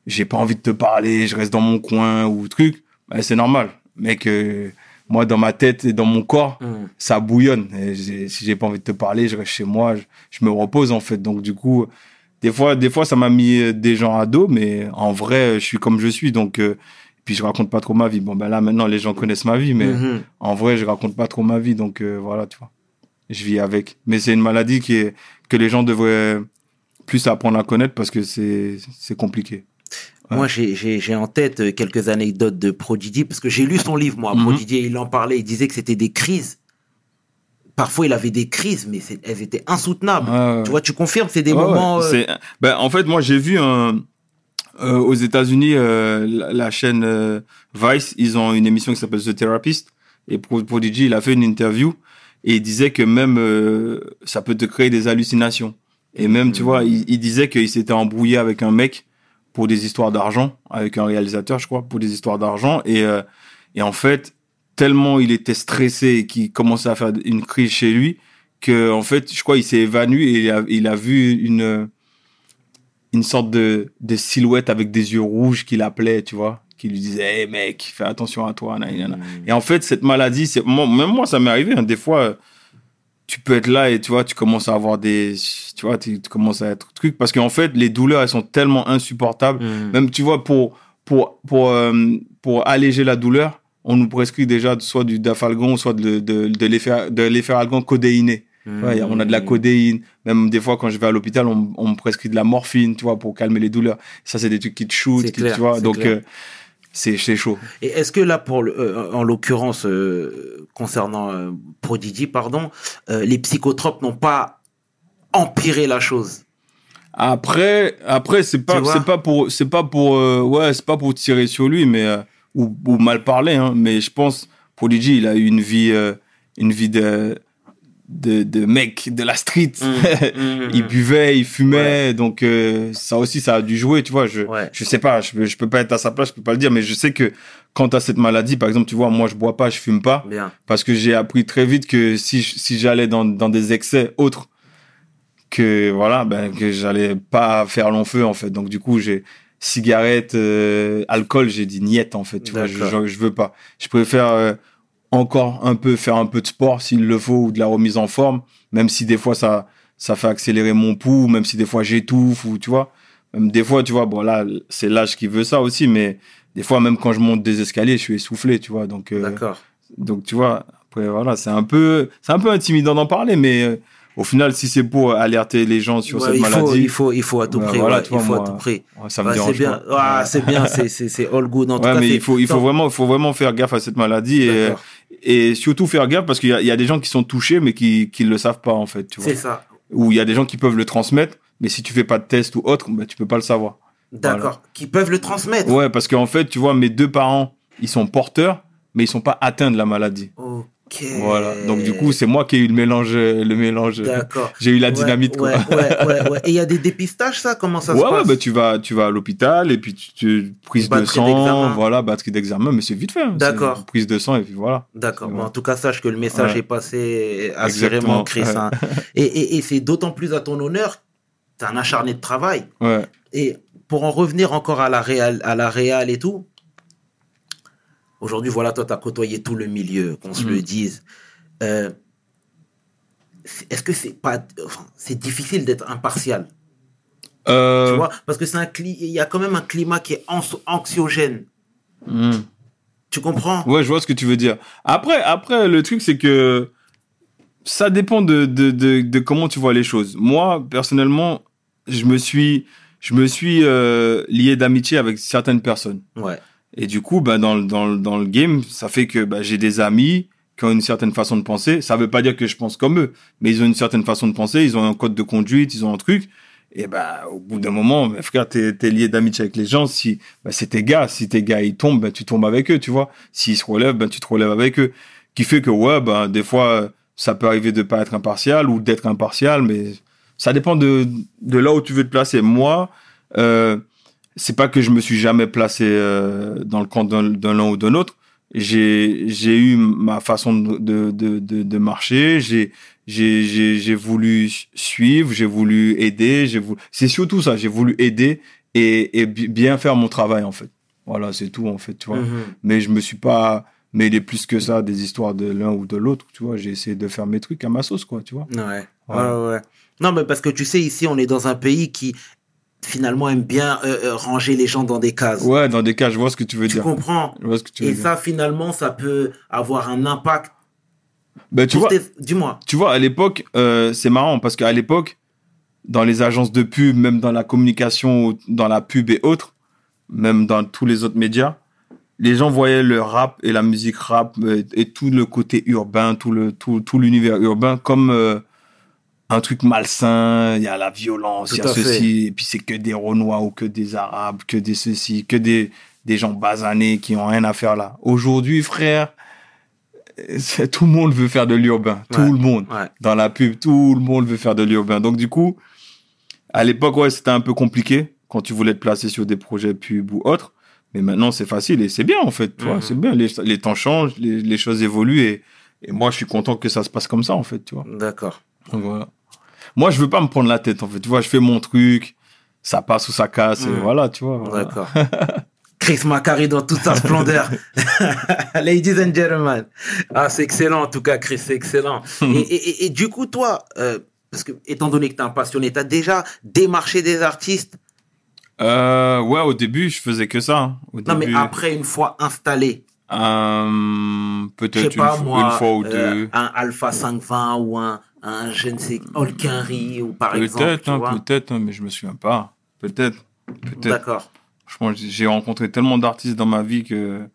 j'ai pas envie de te parler, je reste dans mon coin ou truc. Ben, c'est normal. Mec, euh, moi, dans ma tête et dans mon corps, Mm. ça bouillonne. Et si j'ai pas envie de te parler, je reste chez moi, je, je me repose en fait. Donc du coup, des fois, des fois, ça m'a mis euh, des gens à dos, mais en vrai, je suis comme je suis. Donc, euh, puis je raconte pas trop ma vie. Bon, ben là, maintenant, les gens connaissent ma vie, mais Mhm. en vrai, je raconte pas trop ma vie. Donc euh, voilà, tu vois, je vis avec. Mais c'est une maladie qui est que les gens devraient plus apprendre à connaître parce que c'est c'est compliqué. Ouais. Moi, j'ai- en tête euh, quelques anecdotes de Prodigy, parce que j'ai lu son livre, moi. Mhm. Prodigy, il en parlait, il disait que c'était des crises. Parfois, il avait des crises, mais elles étaient insoutenables. Tu vois, tu confirmes, c'est des moments... ouais. euh, ben, en fait, moi, j'ai vu un, euh, aux États-Unis la, la chaîne Vice, ils ont une émission qui s'appelle The Therapist. Et Pro- Prodigy, il a fait une interview et il disait que même ça peut te créer des hallucinations. Et même, tu Mhm. vois, il, il disait qu'il s'était embrouillé avec un mec pour des histoires d'argent, avec un réalisateur, je crois, pour des histoires d'argent. Et, euh, et en fait, tellement il était stressé et qu'il commençait à faire une crise chez lui, que en fait, je crois, il s'est évanoui et il a, il a vu une une sorte de, de silhouette avec des yeux rouges qui l'appelait, tu vois, qui lui disait, hey mec, fais attention à toi, nanana. mm. Et en fait, cette maladie, c'est moi, même moi, ça m'est arrivé. hein, des fois, tu peux être là et tu vois, tu commences à avoir des, tu vois, tu, tu commences à être truc parce qu'en fait, les douleurs, elles sont tellement insupportables. Mm. Même, tu vois, pour pour pour euh, pour alléger la douleur, on nous prescrit déjà soit du dafalgon, soit de de de l'efferalgan codéiné. Ouais, on a de la Mm. codéine. Même des fois, quand je vais à l'hôpital, on, on me prescrit de la morphine, tu vois, pour calmer les douleurs. Ça, c'est des trucs qui te shootent, C'est qui- clair, tu vois. Donc, euh, c'est c'est chaud. Et est-ce que là, pour le- euh, en l'occurrence, euh, concernant euh, Prodigy, pardon, euh, les psychotropes n'ont pas empiré la chose? Après, après, c'est pas, c'est pas pour, c'est pas pour, euh, ouais, c'est pas pour tirer sur lui, mais euh, ou, ou mal parler, hein. Mais je pense, Prodigy, il a eu une vie, euh, une vie de, de, de mec de la street. Mm. il buvait, il fumait, donc euh, ça aussi, ça a dû jouer, tu vois. Je, Ouais. je sais pas, je peux, je peux pas être à sa place, je peux pas le dire, mais je sais que quand t'as cette maladie, par exemple, tu vois, moi, je bois pas, je fume pas, Bien. parce que j'ai appris très vite que si, si j'allais dans, dans des excès autres, que voilà, ben, que j'allais pas faire long feu, en fait. Donc, du coup, j'ai cigarette, euh, alcool, j'ai dit niette, en fait, tu vois, je, je, je veux pas. Je préfère euh, encore un peu faire un peu de sport s'il le faut ou de la remise en forme, même si des fois ça, ça fait accélérer mon pouls, même si des fois j'étouffe ou tu vois. Même des fois, tu vois, bon là, c'est l'âge qui veut ça aussi, mais des fois, même quand je monte des escaliers, je suis essoufflé, tu vois. Donc, euh, donc tu vois, après, voilà, c'est un peu, c'est un peu intimidant d'en parler, mais euh, au final, si c'est pour alerter les gens sur Ouais, cette il, faut, maladie, il, faut, il faut à tout Ouais, prix. voilà, ouais, tu vois, il faut moi, à tout prix. ça me Ouais, c'est dérange bien. Ah, c'est bien, c'est, c'est, all good. En tout cas, mais il faut, il faut vraiment, il faut vraiment faire gaffe à cette maladie et. Et surtout faire gaffe parce qu'il y a, il y a des gens qui sont touchés mais qui, qui le savent pas en fait, tu vois. C'est ça. Ou il y a des gens qui peuvent le transmettre, mais si tu fais pas de test ou autre, ben, tu peux pas le savoir. D'accord. Qui peuvent le transmettre. Ouais, parce qu'en fait, tu vois, mes deux parents, ils sont porteurs, mais ils sont pas atteints de la maladie. Oh, Voilà. Donc du coup, c'est moi qui ai eu le mélange, le mélange. D'accord. J'ai eu la Ouais, dynamite quoi. Ouais, ouais, ouais, ouais. Et il y a des dépistages, ça? Comment ça ouais, se ouais, passe? bah, tu vas, tu vas à l'hôpital et puis tu, tu prise de Batterie d'examen. sang, voilà, batterie d'examen, mais c'est vite fait. hein. D'accord. Prise de sang et puis voilà. D'accord. Bon, en tout cas, sache que le message Ouais. est passé assurément, Chris. ouais. hein. Et, et, et c'est d'autant plus à ton honneur, t'es un acharné de travail. Ouais. Et pour en revenir encore à la réal, à la réal et tout, aujourd'hui, voilà, toi, tu as côtoyé tout le milieu, qu'on se Mm. le dise. Euh, Est-ce que c'est pas, enfin, c'est difficile d'être impartial, Euh, tu vois Parce que c'est un cli- il y a quand même un climat qui est anxiogène. hmm. Tu comprends? Ouais, je vois ce que tu veux dire. Après, après le truc, c'est que ça dépend de, de, de, de comment tu vois les choses. Moi, personnellement, je me suis, je me suis euh, lié d'amitié avec certaines personnes. Ouais. Et du coup, bah, dans, dans, dans le game, ça fait que bah, j'ai des amis qui ont une certaine façon de penser. Ça veut pas dire que je pense comme eux, mais ils ont une certaine façon de penser, ils ont un code de conduite, ils ont un truc. Et bah, au bout d'un moment, bah, frère, t'es, t'es lié d'amitié avec les gens. Si, bah, c'est tes gars. Si tes gars, ils tombent, bah, tu tombes avec eux, tu vois. S'ils se relèvent, bah, tu te relèves avec eux. Qui fait que, ouais, bah, des fois, ça peut arriver de pas être impartial ou d'être impartial, mais ça dépend de, de là où tu veux te placer. Moi, euh, c'est pas que je me suis jamais placé euh, dans le camp d'un l'un ou d'un autre. J'ai j'ai eu ma façon de de de, de, marcher. J'ai j'ai j'ai j'ai voulu suivre. J'ai voulu aider. J'ai voulu. C'est surtout ça. J'ai voulu aider et et bi- bien faire mon travail en fait. Voilà, c'est tout en fait. Tu vois. Mhm. Mais je me suis pas mêlé plus que ça des histoires de l'un ou de l'autre. Tu vois. J'ai essayé de faire mes trucs à ma sauce quoi. Tu vois. Ouais. Ouais. ouais, ouais. Non, mais parce que tu sais, ici, on est dans un pays qui finalement aime bien euh, euh, ranger les gens dans des cases. Ouais, dans des cas, je vois ce que tu veux tu dire. comprends Je vois ce que tu veux Et dire. ça, finalement, ça peut avoir un impact. Ben, tu vois, tes- Dis-moi. tu vois, à l'époque, euh, c'est marrant parce qu'à l'époque, dans les agences de pub, même dans la communication, dans la pub et autres, même dans tous les autres médias, les gens voyaient le rap et la musique rap et, tout le côté urbain, tout le tout, tout l'univers urbain comme euh, un truc malsain. Il y a la violence, il y a fait. ceci, et puis c'est que des Renois ou que des Arabes, que des ceci, que des des gens basanés qui ont rien à faire là. Aujourd'hui, frère, tout le monde veut faire de l'urbain, Ouais. tout le monde Ouais. dans la pub, tout le monde veut faire de l'urbain. Donc du coup, à l'époque, ouais, c'était un peu compliqué quand tu voulais te placer sur des projets pub ou autres. Mais maintenant, c'est facile et c'est bien en fait. Tu vois, Mhm. c'est bien. Les, les temps changent, les, les choses évoluent et, et moi, je suis content que ça se passe comme ça en fait. Tu vois. D'accord. Donc voilà. Moi, je veux pas me prendre la tête en fait. Tu vois, je fais mon truc, ça passe ou ça casse et voilà, tu vois. voilà. D'accord. Chris Macari dans toute sa splendeur. Ladies and gentlemen. Ah, c'est excellent en tout cas, Chris, c'est excellent. et, et- du coup, toi, euh, parce que étant donné que tu es un passionné, tu as déjà démarché des artistes? Euh, ouais, au début, je faisais que ça. hein. Au Non, mais après, une fois installé, euh, peut-être une fois ou euh, deux. un Alpha 520 ou un, un je ne sais, Holkinry ou par exemple. Peut-être, hein, peut-être, mais je me souviens pas. Peut-être, peut-être. D'accord. Franchement, j'ai j'ai rencontré tellement d'artistes dans ma vie que.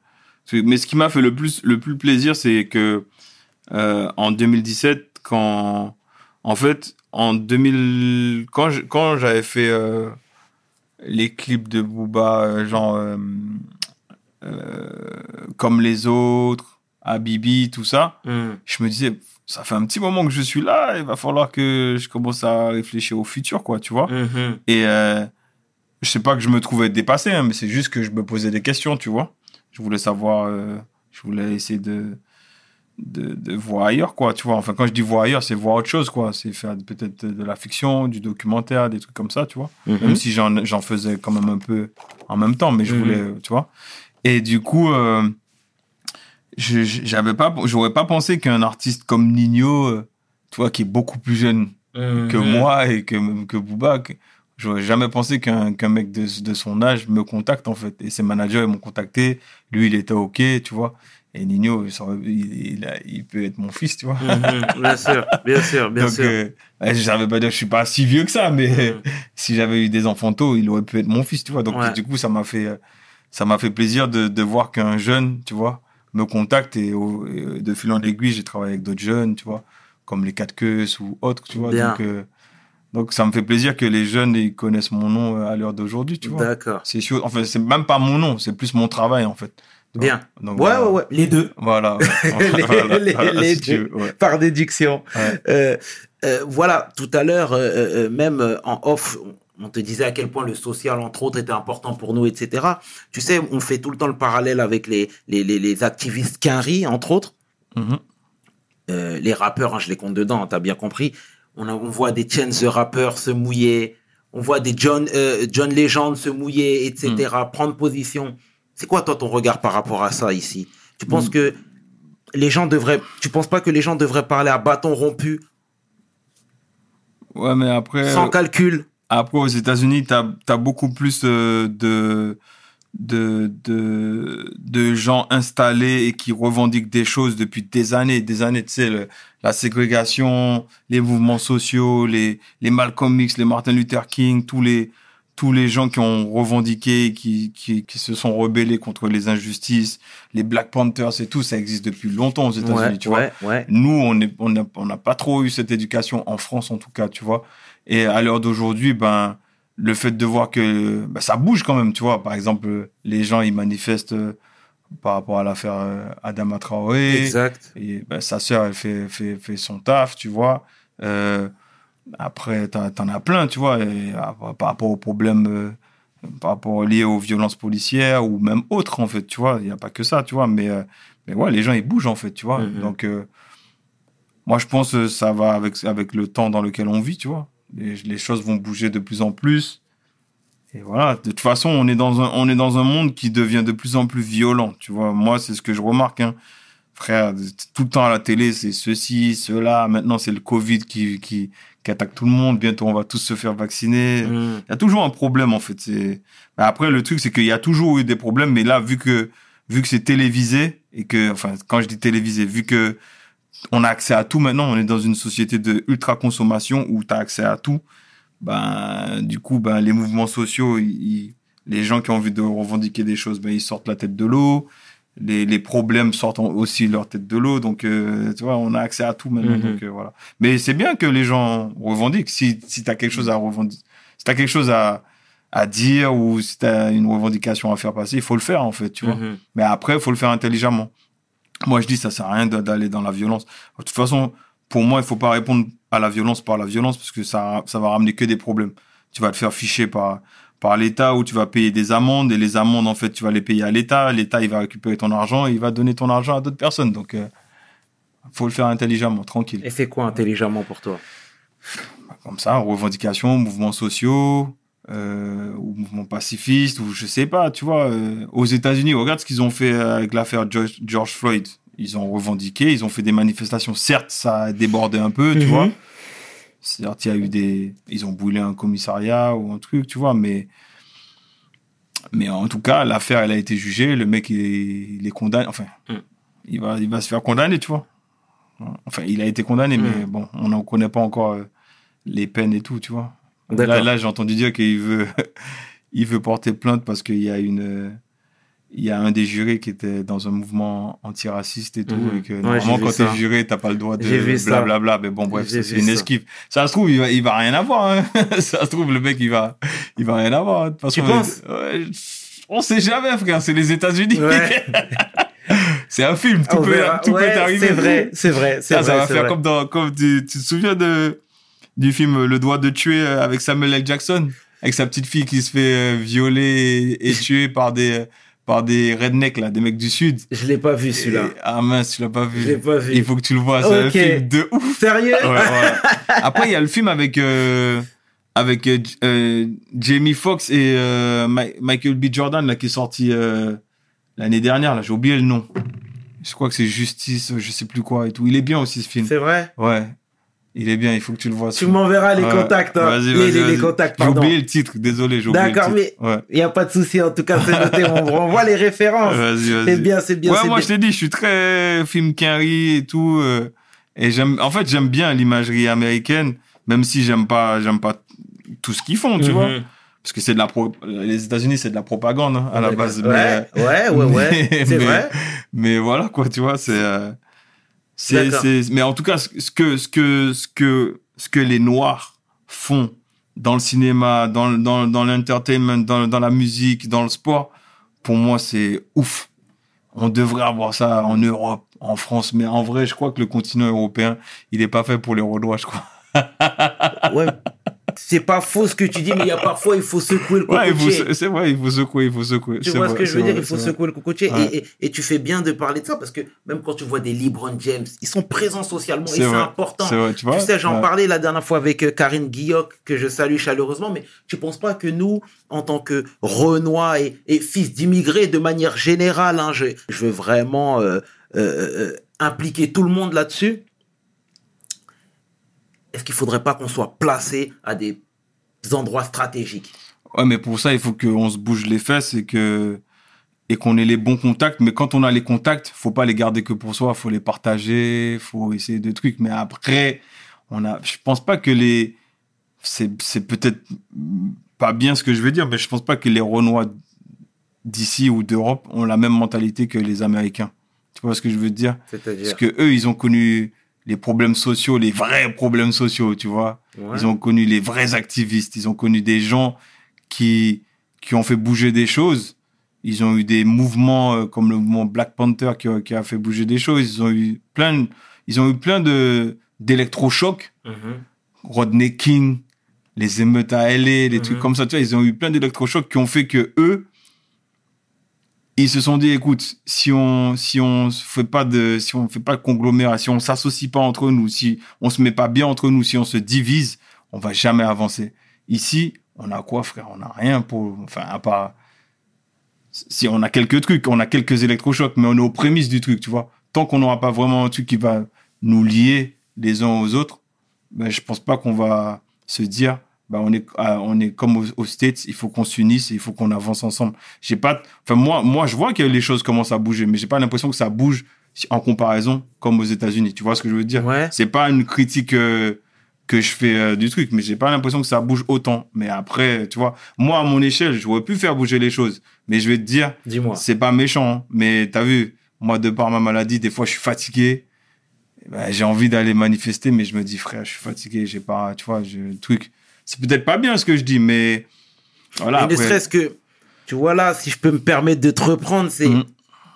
Mais ce qui m'a fait le plus, le plus plaisir, c'est que euh, en 2017, quand, en fait, en 2000, quand je- quand j'avais fait euh, les clips de Booba, euh, genre euh, comme les autres, Habibi, tout ça, Hmm. je me disais, ça fait un petit moment que je suis là, il va falloir que je commence à réfléchir au futur, quoi, tu vois. Mhm. Et euh, je sais pas que je me trouvais dépassé, hein, mais c'est juste que je me posais des questions, tu vois. Je voulais savoir, euh, je voulais essayer de, de, de voir ailleurs, quoi, tu vois. Enfin, quand je dis voir ailleurs, c'est voir autre chose, quoi. C'est faire peut-être de la fiction, du documentaire, des trucs comme ça, tu vois. Mhm. Même si j'en faisais quand même un peu en même temps, mais je Mhm. voulais, tu vois. Et du coup, euh, j'avais pas, j'aurais pas pensé qu'un artiste comme Nino, euh, tu vois, qui est beaucoup plus jeune que Mhm. moi et que, que Booba, que j'aurais jamais pensé qu'un qu'un mec de, de son âge me contacte, en fait. Et ses managers, ils m'ont contacté. Lui, il était OK, tu vois. Et Nino, il, il, il peut être mon fils, tu vois. Mhm. Bien sûr, bien sûr, bien Donc, sûr. euh, savais pas dire, je suis pas si vieux que ça, mais si j'avais eu des enfants tôt, il aurait pu être mon fils, tu vois. Donc, Ouais. du coup, ça m'a fait, euh, ça m'a fait plaisir de, de voir qu'un jeune, tu vois, me contacte et, au- et de fil en aiguille, j'ai travaillé avec d'autres jeunes, tu vois, comme les quatre queues ou autres, tu vois. Bien. Donc, euh, donc, ça me fait plaisir que les jeunes, ils connaissent mon nom euh, à l'heure d'aujourd'hui, tu vois. D'accord. C'est sûr, enfin, c'est même pas mon nom, c'est plus mon travail, en fait. Bien. Donc, Ouais, voilà. ouais, ouais. Les deux. Voilà. Les- Voilà. les- Voilà, les si tu deux. ouais. Par déduction. Ouais. Euh, euh, voilà, tout à l'heure, euh, euh, même euh, en off, on- te disait à quel point le social, entre autres, était important pour nous, etc. Tu sais, on fait tout le temps le parallèle avec les, les, les, les activistes Quinry, entre autres. Mhm. Euh, les rappeurs, hein, je les compte dedans, t'as bien compris. On, a- on voit des Chance the rappeurs se mouiller, on voit des John, euh, John Legend se mouiller, etc., Mm. prendre position. C'est quoi, toi, ton regard par rapport à ça ici? Tu Mm. penses que les gens devraient, tu penses pas que les gens devraient parler à bâton rompu, Ouais, mais après, sans calcul après aux États-Unis, t'as as beaucoup plus euh, de, de, de, de gens installés et qui revendiquent des choses depuis des années, des années. Tu sais, le- la ségrégation, les mouvements sociaux, les, les Malcolm X, les Martin Luther King, tous les, tous les gens qui ont revendiqué, qui, qui, qui se sont rebellés contre les injustices, les Black Panthers et tout, ça existe depuis longtemps aux États-Unis, Ouais, tu vois. ouais. Nous, on on n'a on n'a pas trop eu cette éducation en France, en tout cas, tu vois. Et à l'heure d'aujourd'hui, ben, le fait de voir que ben, ça bouge quand même, tu vois. Par exemple, les gens, ils manifestent euh, par rapport à l'affaire euh, Adama Traoré. Exact. Et ben, sa sœur, elle fait, fait, fait son taf, tu vois. Euh, après, t'en as plein, tu vois. Et, à- par rapport aux problèmes, euh, par rapport liés aux violences policières ou même autres, en fait, tu vois. Il n'y a pas que ça, tu vois. Mais, euh, mais ouais, les gens, ils bougent, en fait, tu vois. Mhm. Donc, moi, je pense que ça va avec, avec le temps dans lequel on vit, tu vois. Les, les choses vont bouger de plus en plus. Et voilà, de toute façon, on est dans un, on est dans un monde qui devient de plus en plus violent, tu vois. Moi, c'est ce que je remarque, hein. Frère, tout le temps à la télé, c'est ceci, cela. Maintenant, c'est le Covid qui, qui, qui attaque tout le monde. Bientôt, on va tous se faire vacciner. Mm. Il y a toujours un problème, en fait. Après, le truc, c'est qu'il y a toujours eu des problèmes, mais là, vu que, vu que c'est télévisé, et que, enfin, quand je dis télévisé, vu que on a accès à tout maintenant, on est dans une société de ultra consommation où tu as accès à tout, ben, du coup, ben, les mouvements sociaux, ils- les gens qui ont envie de revendiquer des choses, ben, ils sortent la tête de l'eau. Les, les problèmes sortent en- aussi leur tête de l'eau. Donc, euh, tu vois, on a accès à tout maintenant. Mhm. Donc, euh, voilà. Mais c'est bien que les gens revendiquent. Si, si tu as quelque chose à revendiquer, si tu as quelque chose à, à dire ou si tu as une revendication à faire passer, il faut le faire, en fait, tu vois. Mhm. Mais après, il faut le faire intelligemment. Moi, je dis, ça sert à rien d'aller dans la violence. De toute façon, pour moi, il faut pas répondre à la violence par la violence parce que ça, ça va ramener que des problèmes. Tu vas te faire ficher par, par l'État ou tu vas payer des amendes et les amendes, en fait, tu vas les payer à l'État. L'État, il va récupérer ton argent et il va donner ton argent à d'autres personnes. Donc, euh, faut le faire intelligemment, tranquille. Et c'est quoi intelligemment pour toi? Comme ça, revendications, mouvements sociaux, euh, ou mouvements pacifistes, ou je sais pas, tu vois. euh, aux États-Unis, regarde ce qu'ils ont fait avec l'affaire George, George Floyd. Ils ont revendiqué, ils ont fait des manifestations. Certes, ça a débordé un peu, tu Mhm. vois. Certes, il y a eu des. Ils ont brûlé un commissariat ou un truc, tu vois, mais. Mais en tout cas, l'affaire, elle a été jugée. Le mec, il est, il est condamné. Enfin, Mm. il, va, il va se faire condamner, tu vois. Enfin, il a été condamné, Mm. mais bon, on n'en connaît pas encore euh, les peines et tout, tu vois. Là, là j'ai entendu dire qu'il veut, il veut porter plainte parce qu'il y a une, euh, il y a un des jurés qui était dans un mouvement antiraciste et tout, Mhm. et que Ouais, normalement, quand t'es juré, t'as pas le droit de blablabla. Mais bon, bref, c'est une esquive. Ça se trouve, il va, il va rien avoir. Hein. ça se trouve, le mec, il va, il va rien avoir. hein. De toute façon, Tu penses? ouais, on sait jamais, frère. C'est les États-Unis. Ouais. c'est un film. Tout On peut, verra. tout peut arriver. C'est vrai, c'est vrai, c'est vrai. ça va faire vrai. comme dans, comme tu, tu te souviens de, du film Le doigt de tuer euh, avec Samuel L. Jackson, avec sa petite fille qui se fait euh, violer et, et tuer par des, par des rednecks, là, des mecs du Sud. Je l'ai pas vu celui-là. Et- ah mince, tu l'as pas vu. Je l'ai pas vu. Il faut que tu le vois, c'est un film de ouf. Sérieux? Ouais, ouais. Après, il y a le film avec, euh, avec euh, euh, Jamie Foxx et euh, Michael B. Jordan, là, qui est sorti euh, l'année dernière, là, j'ai oublié le nom. Je crois que c'est Justice, je sais plus quoi et tout. Il est bien aussi, ce film. C'est vrai? Ouais. Il est bien, il faut que tu le vois. Tu m'enverras les Ouais. contacts. hein. Vas-y, les, vas-y, les- les vas-y. contacts, J'ai oublié le titre, désolé, j'ai oublié le D'accord, titre. Ouais. Il n'y a pas de souci. En tout cas, c'est noté. on renvoie les références. Vas-y, vas-y. C'est bien, c'est bien. ouais, c'est moi bien. je t'ai dit, je suis très film Quinry et tout. euh, et j'aime, en fait, j'aime bien l'imagerie américaine, même si j'aime pas, j'aime pas tout ce qu'ils font, tu Mhm. vois. Parce que c'est de la pro... les États-Unis, c'est de la propagande hein, à la base. Ouais, Mais, ouais, ouais, ouais. mais- C'est mais- vrai. mais voilà quoi, tu vois, c'est, euh, c'est, mais en tout cas, ce que, ce que, ce que, ce que les Noirs font dans le cinéma, dans, dans, dans l'entertainment, dans, dans la musique, dans le sport, pour moi, c'est ouf. on devrait avoir ça en Europe, en France, mais en vrai, je crois que le continent européen, il est pas fait pour les Renois, je crois. Ouais. C'est pas faux ce que tu dis, mais il y a parfois, il faut secouer le Ouais, cocotier. se- c'est vrai, il faut secouer, il faut secouer. Tu C'est vois ce que je veux dire Il faut secouer le cocotier. Ouais. Et, et, et tu fais bien de parler de ça parce que même quand tu vois des LeBron James, ils sont présents socialement et C'est important. vrai, tu vois. Tu sais, j'en Ouais. parlais la dernière fois avec euh, Karine Guilloc, que je salue chaleureusement, mais tu penses pas que nous, en tant que Renois et, et fils d'immigrés, de manière générale, hein, je, je veux vraiment euh, euh, impliquer tout le monde là-dessus, est-ce qu'il faudrait pas qu'on soit placé à des endroits stratégiques? Ouais, mais pour ça, il faut qu'on se bouge les fesses et que et qu'on ait les bons contacts. Mais quand on a les contacts, faut pas les garder que pour soi, faut les partager, faut essayer de trucs. Mais après, on a, je pense pas que les, c'est c'est peut-être pas bien ce que je veux dire, mais je pense pas que les Renois d'ici ou d'Europe ont la même mentalité que les Américains. Tu vois ce que je veux dire? C'est-à-dire? Parce que eux, ils ont connu les problèmes sociaux, les vrais problèmes sociaux, tu vois. Ouais. Ils ont connu les vrais activistes. Ils ont connu des gens qui, qui ont fait bouger des choses. Ils ont eu des mouvements euh, comme le mouvement Black Panther qui, a- qui a fait bouger des choses. Ils ont eu plein, de- ils ont eu plein de, d'électrochocs. Mhm. Rodney King, les émeutes à LA, les Mhm. trucs comme ça. Tu vois, ils ont eu plein d'électrochocs qui ont fait que eux, ils se sont dit, écoute, si on, si on fait pas de, si on fait pas de conglomérat, si on s'associe pas entre nous, si on se met pas bien entre nous, si on se divise, on va jamais avancer. Ici, on a quoi, frère? On a rien pour, enfin, à part, si on a quelques trucs, on a quelques électrochocs, mais on est aux prémices du truc, tu vois. Tant qu'on n'aura pas vraiment un truc qui va nous lier les uns aux autres, ben, je pense pas qu'on va se dire, ben, on est, ah, on est comme aux, aux States, il faut qu'on s'unisse il faut qu'on avance ensemble. J'ai pas, enfin, moi, moi, je vois que les choses commencent à bouger, mais j'ai pas l'impression que ça bouge en comparaison comme aux États-Unis. Tu vois ce que je veux dire? Ouais. C'est pas une critique euh, que je fais euh, du truc, mais j'ai pas l'impression que ça bouge autant. Mais après, tu vois, moi, à mon échelle, j'aurais pu faire bouger les choses. Mais je vais te dire, Dis-moi. c'est pas méchant, hein. mais t'as vu, moi, de par ma maladie, des fois, je suis fatigué. Ben, j'ai envie d'aller manifester, mais je me dis, frère, je suis fatigué, j'ai pas, tu vois, j'ai le truc. C'est peut-être pas bien ce que je dis, mais voilà. Mais ne serait-ce que, tu vois là, si je peux me permettre de te reprendre, c'est Mhm.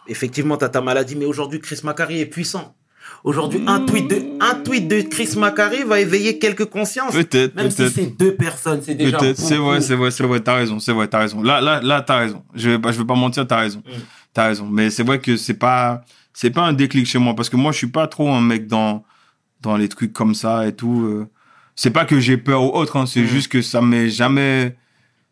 effectivement, tu as ta maladie, mais aujourd'hui, Chris Macari est puissant. Aujourd'hui, un, tweet de, un tweet de Chris Macari va éveiller quelques consciences. Peut-être, Même si c'est deux personnes, c'est déjà Peut-être, c'est vrai, c'est vrai, c'est vrai, t'as raison, c'est vrai, t'as raison. Là, là, là, t'as raison. Je vais pas, je vais pas mentir, t'as raison. Mm. T'as raison. Mais c'est vrai que c'est pas, c'est pas un déclic chez moi parce que moi, je suis pas trop un mec dans, dans les trucs comme ça et tout. euh. C'est pas que j'ai peur ou autre, hein, c'est Mm. juste que ça m'est jamais,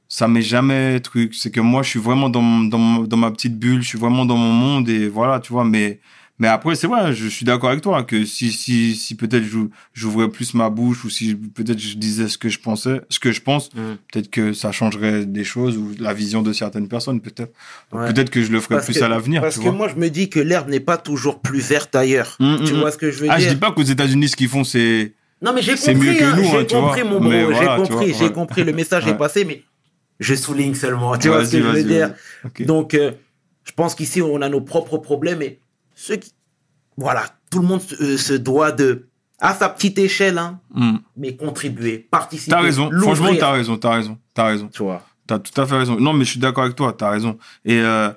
ça m'est jamais truc. C'est que moi, je suis vraiment dans, dans, dans ma petite bulle, je suis vraiment dans mon monde et voilà, tu vois, mais, mais après, c'est vrai, je suis d'accord avec toi que si, si, si peut-être j'ou- j'ouvrais plus ma bouche ou si peut-être je disais ce que je pensais, ce que je pense, Mm. peut-être que ça changerait des choses ou la vision de certaines personnes, peut-être. Ouais. Peut-être que je le ferai Parce plus que- à l'avenir, Parce tu que vois. moi, je me dis que l'herbe n'est pas toujours plus verte ailleurs. Mm, tu vois ce que je veux Ah, je dire? dis pas qu'aux États-Unis, ce qu'ils font, c'est. Non, mais j'ai compris, hein, j'ai hein, compris, vois. mon bro, j'ai voilà, tu compris, j'ai ouais. compris, le message est passé, mais je souligne seulement, tu vois ce que je veux dire. Donc, euh, je pense qu'ici, on a nos propres problèmes et ceux qui... Voilà, tout le monde se, euh, se doit de, à sa petite échelle, hein, Mm. mais contribuer, participer. T'as raison. Franchement, t'as raison, t'as raison, t'as raison. Tu vois. T'as tout à fait raison. Non, mais je suis d'accord avec toi, t'as raison. Et, euh,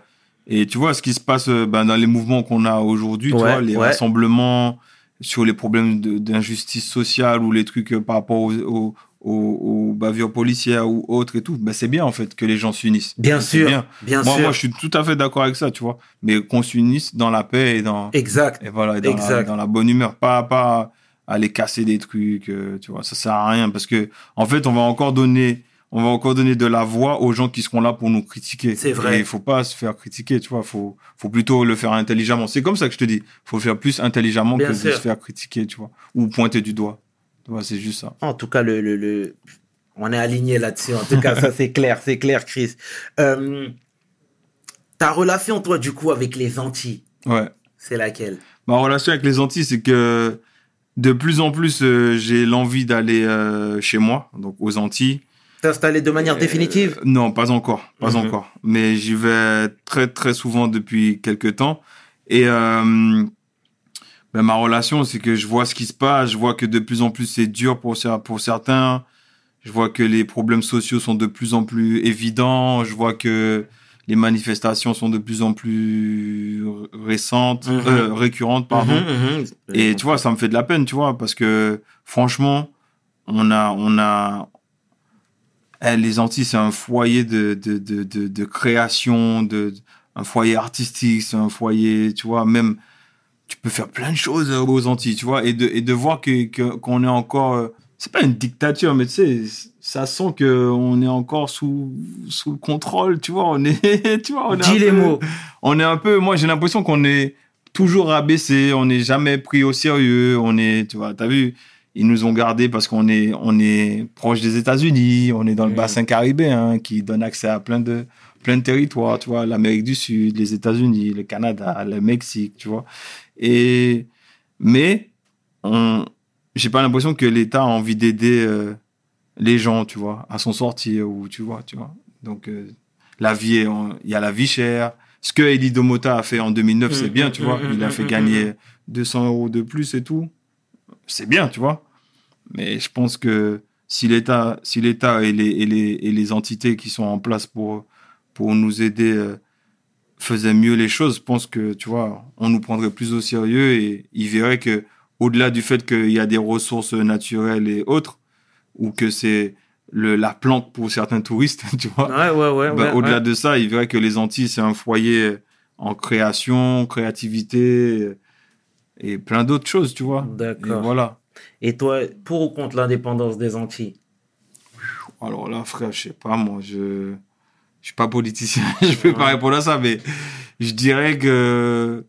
et tu vois ce qui se passe ben, dans les mouvements qu'on a aujourd'hui, tu Ouais, vois, les rassemblements sur les problèmes d'injustice sociale ou les trucs euh, par rapport aux, aux, aux- aux bavures policières ou autres et tout, ben, c'est bien en fait que les gens s'unissent. Bien sûr, bien. bien Moi, sûr. moi, je suis tout à fait d'accord avec ça, tu vois. Mais qu'on s'unisse dans la paix et dans, Exact. et voilà, et dans, la, Exact. dans la bonne humeur. Pas, pas aller casser des trucs, euh, tu vois. Ça sert à rien parce que, en fait, on va encore donner, on va encore donner de la voix aux gens qui seront là pour nous critiquer. C'est vrai. Il faut pas se faire critiquer, tu vois. Faut, faut plutôt le faire intelligemment. C'est comme ça que je te dis. Faut le faire plus intelligemment Bien que sûr. de se faire critiquer, tu vois. Ou pointer du doigt. Tu vois, c'est juste ça. En tout cas, le, le, le- on est aligné là-dessus. En tout cas, ça c'est clair, c'est clair, Chris. Euh, ta relation, toi, du coup, avec les Antilles, Ouais. c'est laquelle? Ma relation avec les Antilles, c'est que de plus en plus, euh, j'ai l'envie d'aller euh, chez moi, donc aux Antilles. T'installer de manière définitive Euh, Non, pas encore, pas Mhm. encore. Mais j'y vais très très souvent depuis quelques temps. Et euh, ben, ma relation, c'est que je vois ce qui se passe, je vois que de plus en plus c'est dur pour pour certains. Je vois que les problèmes sociaux sont de plus en plus évidents. Je vois que les manifestations sont de plus en plus récentes, Mhm. euh, récurrentes, pardon. Mhm. Et tu vois, ça me fait de la peine, tu vois, parce que franchement, on a, on a, les Antilles, c'est un foyer de, de, de, de, de création, de, un foyer artistique, c'est un foyer, tu vois, même, tu peux faire plein de choses aux Antilles, tu vois, et de, et de voir que, que, qu'on est encore, euh, c'est pas une dictature, mais tu sais, ça sent que on est encore sous, sous le contrôle, tu vois, on est, tu vois, on est un Dis les peu- mots. on est un peu, moi j'ai l'impression qu'on est toujours rabaissé, on n'est jamais pris au sérieux, on est, tu vois, t'as vu, ils nous ont gardés parce qu'on est, on est proche des États-Unis, on est dans le bassin caribéen qui donne accès à plein de, plein de territoires, tu vois, l'Amérique du Sud, les États-Unis, le Canada, le Mexique, tu vois. Et, mais, on, j'ai pas l'impression que l'État a envie d'aider euh, les gens, tu vois, à s'en sortir ou, tu vois, tu vois. Donc, euh, la vie, est il y a la vie chère. Ce que Elie Domota a fait en 2009, c'est Mm, bien, mm, tu vois. mm, Il a fait gagner 200 euros de plus et tout. C'est bien, tu vois. Mais je pense que si l'État, si l'État et les, et les, et les entités qui sont en place pour, pour nous aider euh, faisaient mieux les choses, je pense que, tu vois, on nous prendrait plus au sérieux et ils verraient que, au-delà du fait qu'il y a des ressources naturelles et autres, ou que c'est le, la plante pour certains touristes, tu vois. Ouais, ouais, ouais. Bah, ouais, au-delà de ça, il verrait que les Antilles, c'est un foyer en création, créativité et plein d'autres choses, tu vois. D'accord. voilà. Et toi, pour ou contre l'indépendance des Antilles? Alors là, frère, je sais pas, moi, je, je suis pas politicien, je peux pas répondre à ça, mais je dirais que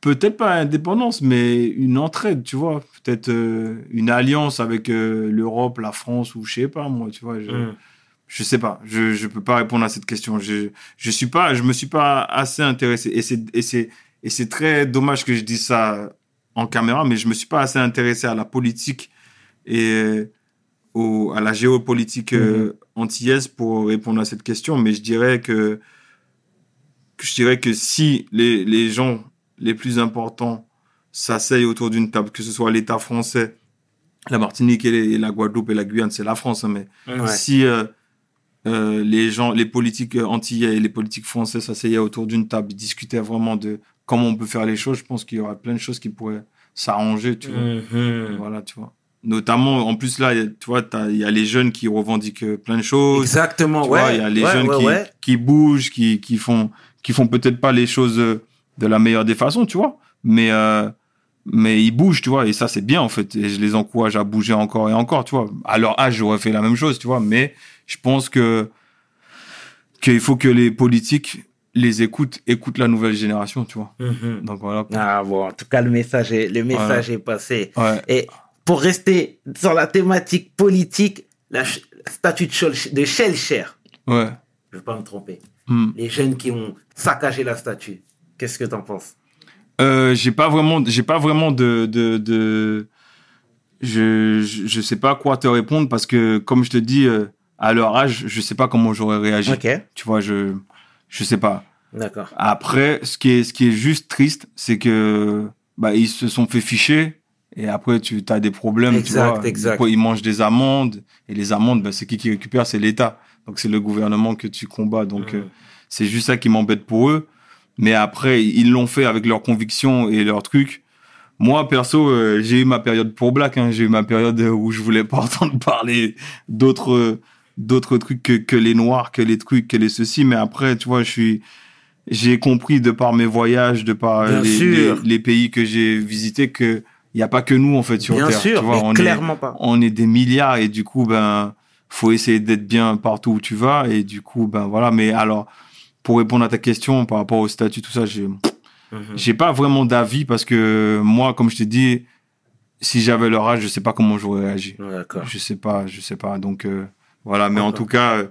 peut-être pas indépendance, mais une entraide, tu vois. Peut-être euh, une alliance avec euh, l'Europe, la France, ou je sais pas, moi, tu vois. Je, Hmm. je sais pas, je je peux pas répondre à cette question. Je je suis pas, je me suis pas assez intéressé et c'est et c'est et c'est très dommage que je dise ça en caméra, mais je me suis pas assez intéressé à la politique et au à la géopolitique euh, antillaise pour répondre à cette question. Mais je dirais que, que je dirais que si les les gens les plus importants s'asseyent autour d'une table, que ce soit l'État français, la Martinique et, les- et la Guadeloupe et la Guyane, c'est la France, hein, mais Ouais. si euh, euh, les gens, les politiques antillais et les politiques français s'asseyaient autour d'une table, discutaient vraiment de comment on peut faire les choses, je pense qu'il y aura plein de choses qui pourraient s'arranger, tu vois. Mhm. Voilà, tu vois. Notamment, en plus là, tu vois, il y a les jeunes qui revendiquent euh, plein de choses. Exactement, Tu ouais. vois, il y a les ouais, jeunes ouais, qui, ouais. qui bougent, qui, qui font, qui font peut-être pas les choses euh, de la meilleure des façons, tu vois. Mais, euh, mais ils bougent, tu vois. Et ça, c'est bien, en fait. Et je les encourage à bouger encore et encore, tu vois. À leur âge, j'aurais fait la même chose, tu vois. Mais je pense que, qu'il faut que les politiques les écoutent, écoutent la nouvelle génération, tu vois. Mhm. Donc voilà. Ah bon, en tout cas, le message est, le message est passé. Ouais. Et pour rester sur la thématique politique, la statue de, Shellcher, Ouais. je vais pas me tromper, Hmm. les jeunes qui ont saccagé la statue, qu'est-ce que t'en penses? Euh, j'ai pas vraiment, j'ai pas vraiment de, de, de je, je, je sais pas quoi te répondre parce que, comme je te dis, euh, à leur âge, je sais pas comment j'aurais réagi. Ok, Tu vois, je, je sais pas. d'accord. Après, ce qui est, ce qui est juste triste, c'est que, bah, ils se sont fait ficher. Et après, tu as des problèmes, Exact, tu vois. exact. Ils mangent des amendes. Et les amendes, bah, c'est qui qui récupère? C'est l'État. Donc, c'est le gouvernement que tu combats. Donc, Mhm. euh, c'est juste ça qui m'embête pour eux. Mais après, ils l'ont fait avec leurs convictions et leurs trucs. Moi, perso, euh, j'ai eu ma période pour Black. Hein. J'ai eu ma période où je voulais pas entendre parler d'autres d'autres trucs que, que les noirs, que les trucs, que les ceci. Mais après, tu vois, je suis j'ai compris de par mes voyages, de par Bien les, sûr. les, les pays que j'ai visités que il y a pas que nous en fait sur Bien Terre. sûr, tu vois, mais on est clairement pas. on est des milliards et du coup ben faut essayer d'être bien partout où tu vas et du coup ben voilà mais alors pour répondre à ta question par rapport au statut tout ça j'ai Mhm. j'ai pas vraiment d'avis parce que moi comme je t'ai dit si j'avais leur âge je sais pas comment j'aurais réagi Ouais, je sais pas je sais pas donc euh, voilà mais en tout cas euh,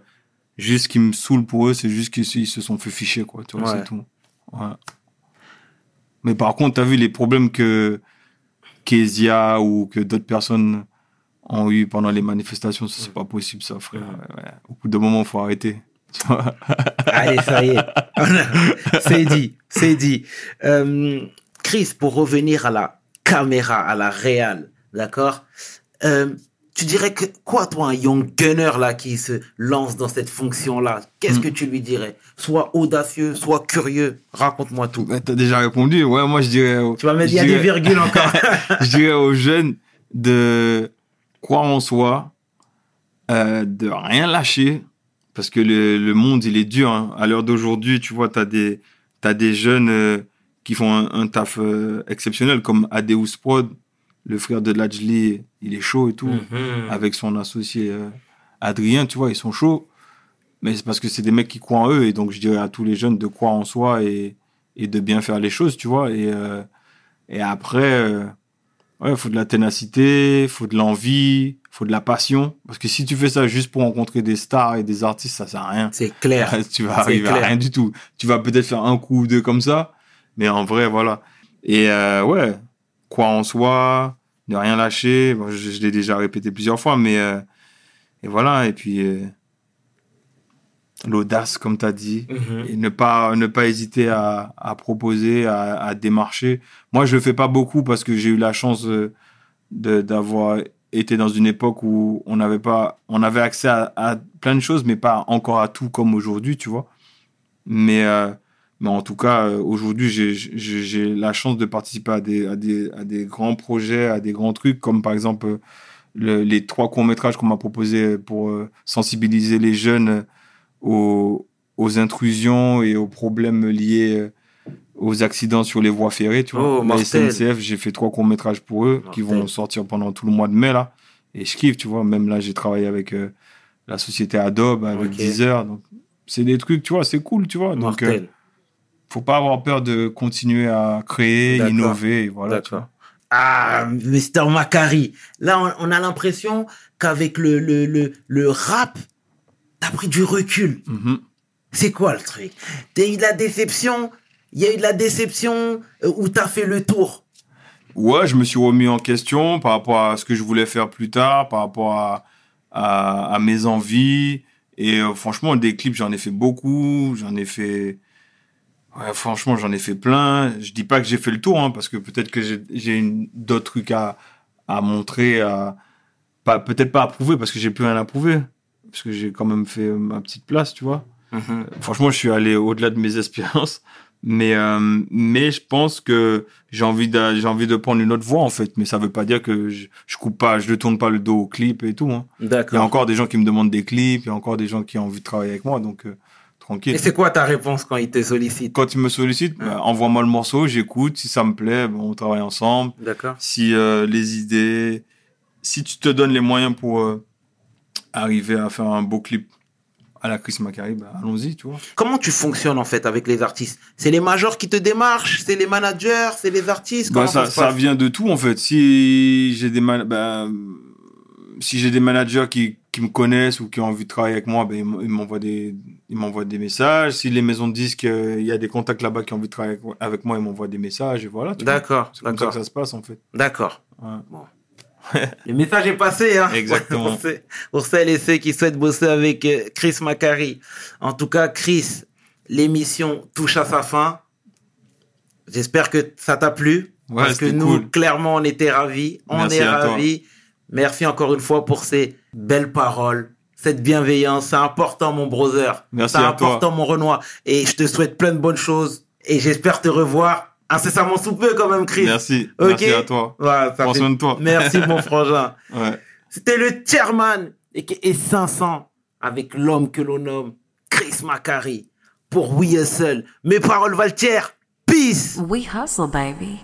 juste ce qui me saoule pour eux c'est juste qu'ils ils se sont fait ficher quoi tu vois Ouais. c'est tout Ouais. mais par contre t'as vu les problèmes que Kezia ou que d'autres personnes ont eu pendant les manifestations ça, c'est pas possible ça frère. Ouais, au bout d'un moment faut arrêter tu vois Allez, ça y est. C'est dit, c'est dit. Euh, Chris, pour revenir à la caméra, à la réal, d'accord Euh, tu dirais que quoi, toi, un young gunner là qui se lance dans cette fonction-là? Qu'est-ce Mm. que tu lui dirais? Soit audacieux, soit curieux. Raconte-moi tout. T'as déjà répondu. Ouais, moi, je dirais. aux- Tu vas mettre, il y a des virgules encore. je dirais aux jeunes de croire en soi, euh, de rien lâcher, parce que le, le monde, il est dur. hein. À l'heure d'aujourd'hui, tu vois, t'as des, t'as des jeunes euh, qui font un, un taf euh, exceptionnel, comme Adeus Prod, le frère de Lajli, il est chaud et tout, Mhm. avec son associé euh, Adrien, tu vois, ils sont chauds. Mais c'est parce que c'est des mecs qui croient en eux, et donc je dirais à tous les jeunes de croire en soi et, et de bien faire les choses, tu vois. Et, euh, et après, euh, ouais, faut de la ténacité, faut de l'envie, faut de la passion. Parce que si tu fais ça juste pour rencontrer des stars et des artistes, ça sert à rien. C'est clair. tu vas arriver clair. à rien du tout. Tu vas peut-être faire un coup ou deux comme ça, mais en vrai, voilà. Et euh, ouais, croire en soi, ne rien lâcher. Bon, je je l'ai déjà répété plusieurs fois, mais euh, et voilà. Et puis euh, l'audace, comme tu as dit, Mhm. et ne pas ne pas hésiter à, à proposer, à, à démarcher. Moi, je le fais pas beaucoup parce que j'ai eu la chance euh, d'avoir été dans une époque où on n'avait pas on avait accès à, à plein de choses, mais pas encore à tout comme aujourd'hui, tu vois. Mais euh, mais en tout cas, euh, aujourd'hui, j'ai la chance de participer à des à des à des grands projets, à des grands trucs, comme par exemple euh, le- les trois courts métrages qu'on m'a proposés pour euh, sensibiliser les jeunes aux, aux intrusions et aux problèmes liés aux accidents sur les voies ferrées. Tu vois, Oh, la. SNCF, j'ai fait trois courts métrages pour eux qui vont sortir pendant tout le mois de mai là. Et je kiffe, tu vois. Même là, j'ai travaillé avec euh, la société Adobe, avec Ok. Deezer. Donc, c'est des trucs, tu vois, c'est cool, tu vois. Donc, euh. Faut pas avoir peur de continuer à créer, innover. et Voilà, tu D'accord. vois. Ah, Mr. Macari. Là, on, on a l'impression qu'avec le, le, le, le rap, t'as pris du recul. Mhm. C'est quoi le truc? T'as eu de la déception? Il y a eu de la déception euh, où t'as fait le tour? Ouais, je me suis remis en question par rapport à ce que je voulais faire plus tard, par rapport à, à, à mes envies. Et euh, franchement, des clips, j'en ai fait beaucoup. J'en ai fait. Ouais, franchement, j'en ai fait plein. Je dis pas que j'ai fait le tour, hein, parce que peut-être que j'ai- d'autres trucs à, à montrer, à pas peut-être pas à prouver, parce que j'ai plus rien à prouver, parce que j'ai quand même fait ma petite place, tu vois. Franchement, je suis allé au-delà de mes espérances. Mais, euh, mais je pense que j'ai envie de, j'ai envie de prendre une autre voie, en fait. Mais ça veut pas dire que je, je coupe pas, je ne tourne pas le dos au clip et tout, hein. Il y a D'accord. encore des gens qui me demandent des clips, il y a encore des gens qui ont envie de travailler avec moi, donc, euh, tranquille. Et c'est quoi ta réponse quand ils te sollicitent Quand ils me sollicitent, bah, envoie-moi le morceau, j'écoute. Si ça me plaît, bon, on travaille ensemble. D'accord. Si euh, les idées, si tu te donnes les moyens pour euh, arriver à faire un beau clip à la Chris Macari, bah, allons-y, tu vois. Comment tu fonctionnes en fait avec les artistes? C'est les majors qui te démarchent C'est les managers C'est les artistes? Bah, Comment ça, vient de tout en fait. Si j'ai des man- bah, si j'ai des managers qui, qui me connaissent ou qui ont envie de travailler avec moi, ben ils m'envoient des ils m'envoient des messages. Si les maisons de disques, euh, il y a des contacts là-bas qui ont envie de travailler avec- moi, ils m'envoient des messages et voilà. D'accord, C'est comme ça que ça se passe en fait. d'accord. Ouais. Le message est passé, hein. Exactement. pour, celles et ceux qui souhaitent bosser avec euh, Chris Macari. En tout cas, Chris, l'émission touche à sa fin. J'espère que ça t'a plu. Ouais, parce que nous, cool. clairement, on était ravis. On Merci est toi. Merci encore une fois pour ces belles paroles, cette bienveillance. C'est important, mon brother. Merci C'est à toi. important, mon Renoir. Et je te souhaite plein de bonnes choses. Et j'espère te revoir incessamment sous peu, quand même, Chris. Merci. Merci à toi. Voilà, ça Prends fait- soin de toi. Merci, mon frangin. Ouais. C'était le chairman et, et 500 avec l'homme que l'on nomme Chris Macari pour We Hustle. Mes paroles valent Peace. We hustle, baby.